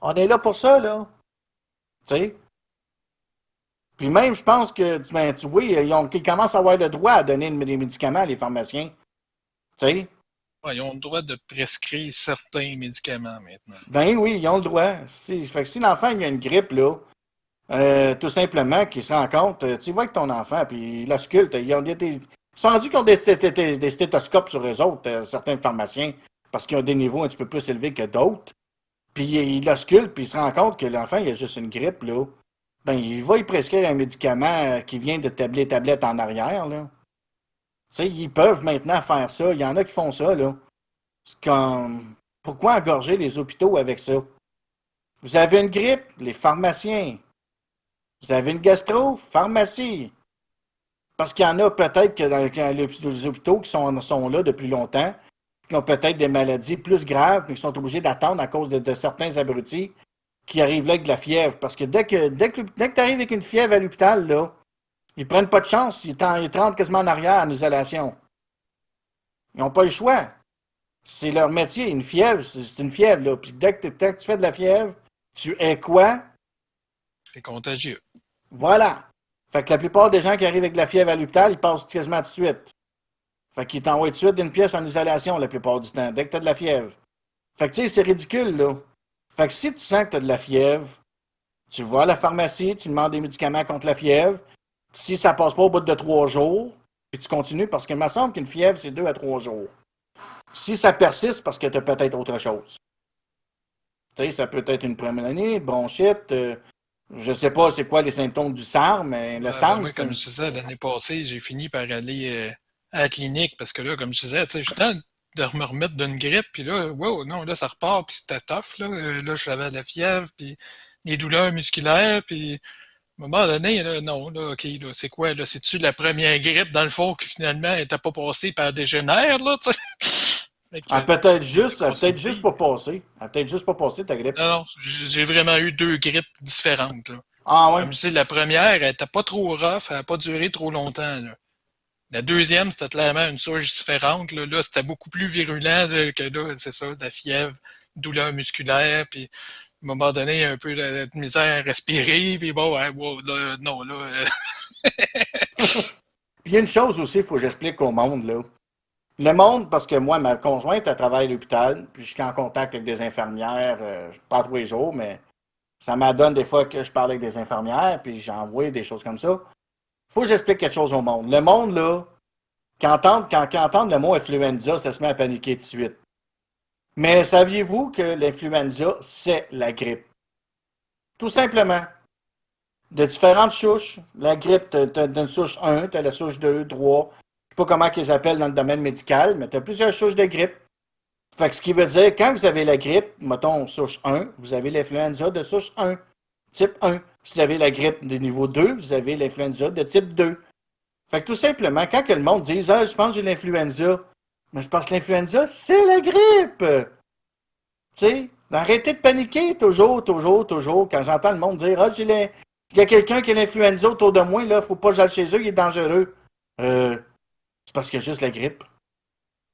On est là pour ça, là. Tu sais? Puis même, je pense que, ben, tu vois, ils, ont- ils commencent à avoir le droit à donner des médicaments, les pharmaciens. Tu sais? Ouais, ils ont le droit de prescrire certains médicaments maintenant. Ben oui, ils ont le droit. Si, fait que si l'enfant il a une grippe, là, euh, tout simplement, qu'il se rend compte, euh, tu vas avec ton enfant, puis il ausculte. Ils, ont des, rendus qu'ils ont des, sté- des- des stéthoscopes sur eux autres, euh, certains pharmaciens, parce qu'ils ont des niveaux un petit peu plus élevés que d'autres. Puis il ausculte, puis il se rend compte que l'enfant, il a juste une grippe, là. Ben, il va y prescrire un médicament euh, qui vient de tabler tablette en arrière, là. Tu sais, ils peuvent maintenant faire ça. Il y en a qui font ça, là. Comme... Pourquoi engorger les hôpitaux avec ça? Vous avez une grippe, les pharmaciens. Vous avez une gastro, pharmacie. Parce qu'il y en a peut-être que dans les hôpitaux qui sont, là depuis longtemps, qui ont peut-être des maladies plus graves, mais qui sont obligés d'attendre à cause de, certains abrutis qui arrivent là avec de la fièvre. Parce que dès que, dès que, tu arrives avec une fièvre à l'hôpital, là, ils prennent pas de chance, ils, ils te quasiment en arrière en isolation. Ils n'ont pas le choix. C'est leur métier. Une fièvre, c'est une fièvre. Là. Puis dès que, dès que tu fais de la fièvre, tu es quoi? C'est contagieux. Voilà. Fait que la plupart des gens qui arrivent avec de la fièvre à l'hôpital, ils passent quasiment de suite. Fait qu'ils t'envoient de suite d'une pièce en isolation la plupart du temps, dès que t'as de la fièvre. Fait que tu sais, c'est ridicule, là. Fait que si tu sens que t'as de la fièvre, tu vas à la pharmacie, tu demandes des médicaments contre la fièvre. Si ça passe pas au bout de trois jours, puis tu continues, parce qu'il me semble qu'une fièvre, c'est deux à trois jours. Si ça persiste, parce que t'as peut-être autre chose. Tu sais, ça peut être une pneumonie, une bronchite, euh, je sais pas c'est quoi les symptômes du SARM, mais le Euh, moi, c'est comme je disais, l'année passée, j'ai fini par aller euh, à la clinique parce que là, comme je disais, tu sais, j'étais en train de me remettre d'une grippe, puis là, wow, non, là, ça repart, puis c'était tough, là. Euh, Là, j'avais de la fièvre, puis des douleurs musculaires, puis à un moment donné, là, non, là, OK, là, c'est quoi, là? C'est-tu la première grippe, dans le fond, qui finalement n'était pas passée par des génères, là, tu sais? Que- Ah, peut-être juste, On peut s'est être juste pas passé. Ah, peut-être juste pas passé ta grippe. Non, j'ai vraiment eu deux grippes différentes. Là. Ah ouais? Comme je dis, la première, elle était pas trop rough, elle n'a pas duré trop longtemps. là. La deuxième, c'était clairement une souche différente. Là, Là, c'était beaucoup plus virulent là, que là, c'est ça, de la fièvre, douleur musculaire, puis à un moment donné, un peu de, de misère à respirer, puis bon, ouais, wow, là, non, là, euh, Puis il y a une chose aussi, il faut que j'explique au monde, là. Le monde, parce que moi, ma conjointe, elle travaille à l'hôpital, puis je suis en contact avec des infirmières, euh, pas tous les jours, mais ça m'adonne des fois que je parle avec des infirmières, puis j'envoie des choses comme ça. faut que j'explique quelque chose au monde. Le monde, là, quand quand entendent le mot influenza, ça se met à paniquer tout de suite. Mais saviez-vous que l'influenza, c'est la grippe? Tout simplement. De différentes souches. La grippe, t'as t'as une souche 1, t'as la souche 2, 3. Je pas comment qu'ils appellent dans le domaine médical, mais t'as plusieurs souches de grippe. Fait que ce qui veut dire, quand vous avez la grippe, mettons souche 1, vous avez l'influenza de souche 1, type 1. Si vous avez la grippe de niveau 2, vous avez l'influenza de type 2. Fait que tout simplement, quand que le monde dit Ah, je pense que j'ai l'influenza, mais c'est parce que l'influenza, c'est la grippe! Tu sais, arrêtez de paniquer toujours, toujours, toujours. Quand j'entends le monde dire Ah, j'ai il y a quelqu'un qui a l'influenza autour de moi, là, faut pas que j'aille chez eux, il est dangereux. Euh, c'est parce qu'il y a juste la grippe.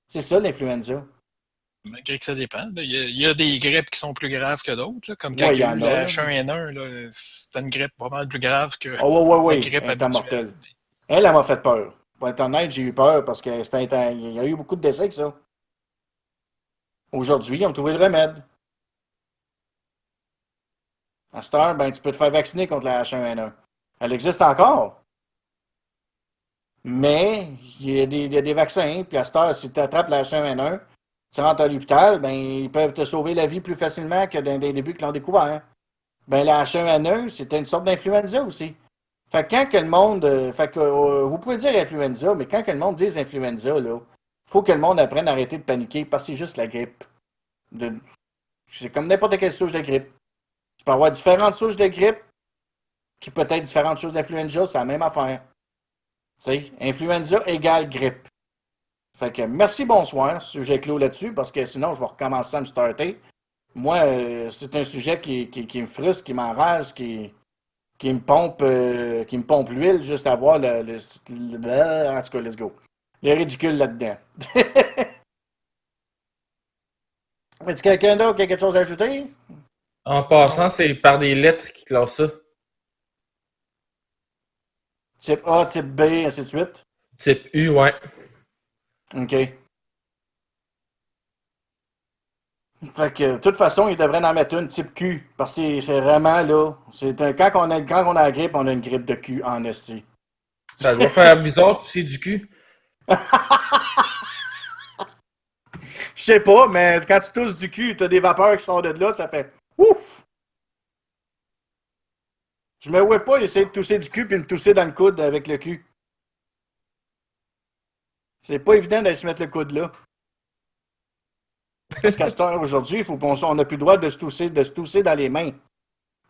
C'est ça, l'influenza. malgré que ça dépend. Il y, a, il y a des grippes qui sont plus graves que d'autres, comme quand Ouais, il y a eu la là. H1N1, là, c'était une grippe pas mal plus grave que ouais, ouais, ouais. la grippe Elle habituelle. mortelle. Elle, elle m'a fait peur. Pour être honnête, j'ai eu peur parce que c'était il y a eu beaucoup de décès avec ça. Aujourd'hui, ils ont trouvé le remède. À cette heure, ben, tu peux te faire vacciner contre la H1N1. Elle existe encore. Mais il y, a des, des vaccins, puis à cette heure, si tu attrapes la H1N1, tu rentres à l'hôpital, ben, ils peuvent te sauver la vie plus facilement que dans les débuts qu'ils l'ont découvert. Ben, la H1N1, c'était une sorte d'influenza aussi. Fait que quand que le monde. euh, fait que, euh, vous pouvez dire influenza, mais quand que le monde dit influenza, là, faut que le monde apprenne à arrêter de paniquer parce que c'est juste la grippe. C'est comme n'importe quelle souche de grippe. Tu peux avoir différentes souches de grippe qui peut être différentes choses d'influenza, c'est la même affaire. Influenza égale grippe. Fait que merci, bonsoir. Sujet clos là-dessus, parce que sinon, je vais recommencer à me starter. Moi, euh, c'est un sujet qui, me frustre, qui m'enrage, qui, me pompe euh, qui me pompe l'huile juste à voir le, En tout cas, let's go. Le ridicule là-dedans. Est-ce que quelqu'un d'autre a quelque chose à ajouter? En passant, c'est par des lettres qui classent ça. Type A, type B, ainsi de suite? Type U, ouais. OK. Fait que, de toute façon, il devrait en mettre une type Q. Parce que c'est- vraiment là. C'est un- quand, on a, quand on a la grippe, on a une grippe de Q en esti. Ça doit faire bizarre, tu sais, du cul. Je sais pas, mais quand tu tousses du cul, t'as des vapeurs qui sortent de là, ça fait ouf! Je me vois pas essayer de tousser du cul puis me tousser dans le coude avec le cul. C'est pas évident d'aller se mettre le coude là. Parce qu'à cette heure aujourd'hui, il faut qu'on on n'a plus le droit de se tousser, de se tousser dans les mains.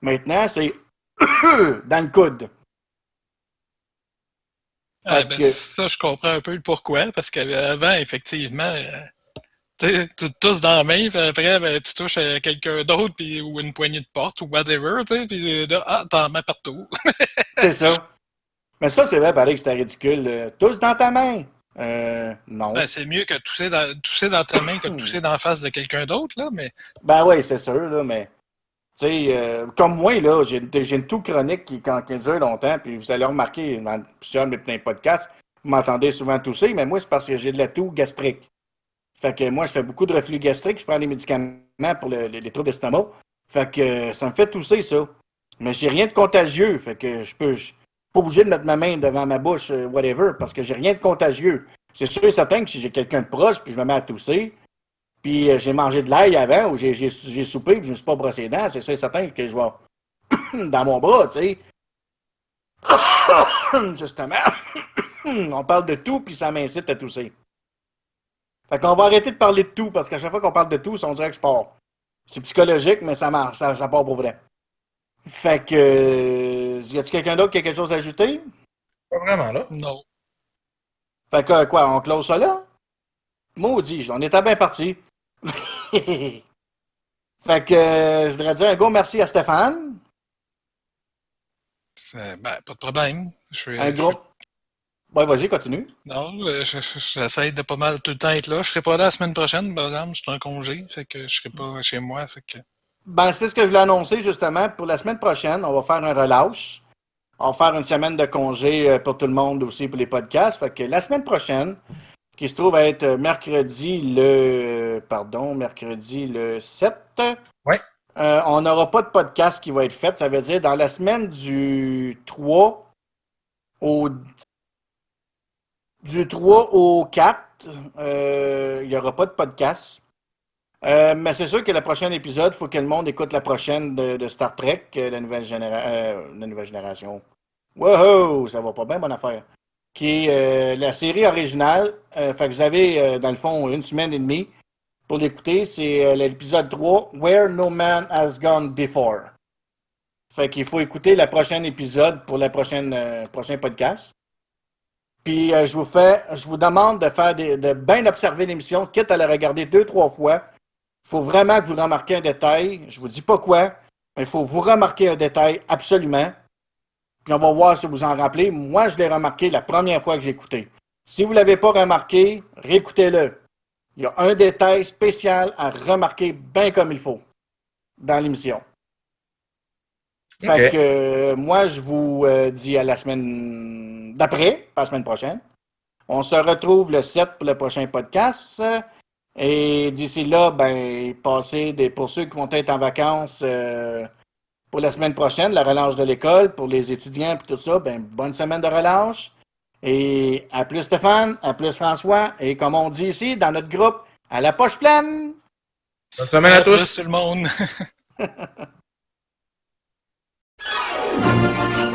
Maintenant, c'est dans le coude. Ah, ben, que- Ça, je comprends un peu le pourquoi, parce qu'avant, effectivement, tu te tousses dans la main, puis après, ben, tu touches à quelqu'un d'autre, puis, ou une poignée de porte, ou whatever, tu puis là, ah, t'en mets partout. C'est ça. Mais ça, c'est vrai, pareil que c'était ridicule. Euh, Tous dans ta main. Euh, non. Ben, c'est mieux que tousser dans, tousser dans ta main que de tousser dans la face de quelqu'un d'autre, là, mais Ben oui, c'est sûr, là, mais. Tu sais, euh, comme moi, là, j'ai j'ai une toux chronique qui, quand, qui dure longtemps, puis vous allez remarquer dans plusieurs de mes plein podcasts, vous m'entendez souvent tousser, mais moi, c'est parce que j'ai de la toux gastrique. Fait que moi, je fais beaucoup de reflux gastrique, je prends des médicaments pour le- le- les troubles d'estomac. Fait que euh, ça me fait tousser, ça. Mais j'ai rien de contagieux, fait que je peux. Je pas obligé de mettre ma main devant ma bouche, euh, whatever, parce que j'ai rien de contagieux. C'est sûr et certain que si j'ai quelqu'un de proche, puis je me mets à tousser, puis euh, j'ai mangé de l'ail avant ou j'ai, soupé puis je me suis pas brossé les dents, c'est sûr et certain que je vais dans mon bras, tu sais. Justement. on parle de tout puis ça m'incite à tousser. Fait qu'on va arrêter de parler de tout parce qu'à chaque fois qu'on parle de tout, on dirait que je pars. C'est psychologique, mais ça marche, ça, ça part pour vrai. Fait que. euh, y a-tu quelqu'un d'autre qui a quelque chose à ajouter? Pas vraiment, là. non. Fait que quoi, on close ça là? Maudit, on était bien parti. fait que euh, je voudrais dire un gros merci à Stéphane. Ben, pas de problème. Je suis, Un je- gros. Ouais, vas-y, continue. Non, euh, je- je- j'essaie de pas mal tout le temps être là. Je serai pas là la semaine prochaine, par exemple. Je suis en congé, fait que je serai pas chez moi, fait que... Ben, c'est ce que je voulais annoncer justement. Pour la semaine prochaine, on va faire un relâche. On va faire une semaine de congé euh, pour tout le monde aussi pour les podcasts. Fait que la semaine prochaine, qui se trouve être euh, mercredi le. Pardon, mercredi le 7. Ouais. euh, on n'aura pas de podcast qui va être fait. Ça veut dire dans la semaine du 3 au. Du 3 au 4, euh, il n'y aura pas de podcast. Euh, mais c'est sûr que le prochain épisode, il faut que le monde écoute la prochaine de, Star Trek, euh, la, nouvelle la nouvelle génération. Wow, ça va pas bien, bonne affaire. Qui est la série originale. Vous avez, dans le fond, une semaine et demie pour l'écouter. C'est l'épisode 3, Where No Man Has Gone Before. Fait qu'il faut écouter le prochain épisode pour le prochain podcast. Puis euh, je vous fais, je vous demande de faire des- de bien observer l'émission, quitte à la regarder deux, trois fois. Il faut vraiment que vous remarquiez un détail. Je vous dis pas quoi, mais il faut vous remarquer un détail absolument. Puis on va voir si vous en rappelez. Moi, je l'ai remarqué la première fois que j'ai écouté. Si vous ne l'avez pas remarqué, réécoutez-le. Il y a un détail spécial à remarquer bien comme il faut dans l'émission. Fait que euh, moi, je vous euh, dis à la semaine d'après, pas la semaine prochaine. On se retrouve le 7 pour le prochain podcast. Et d'ici là, ben, passez des, pour ceux qui vont être en vacances euh, pour la semaine prochaine, la relâche de l'école, pour les étudiants et tout ça, ben, bonne semaine de relâche. Et à plus Stéphane, à plus François, et comme on dit ici dans notre groupe, à la poche pleine! Bonne semaine à plus, tous. tout le monde. Thank you.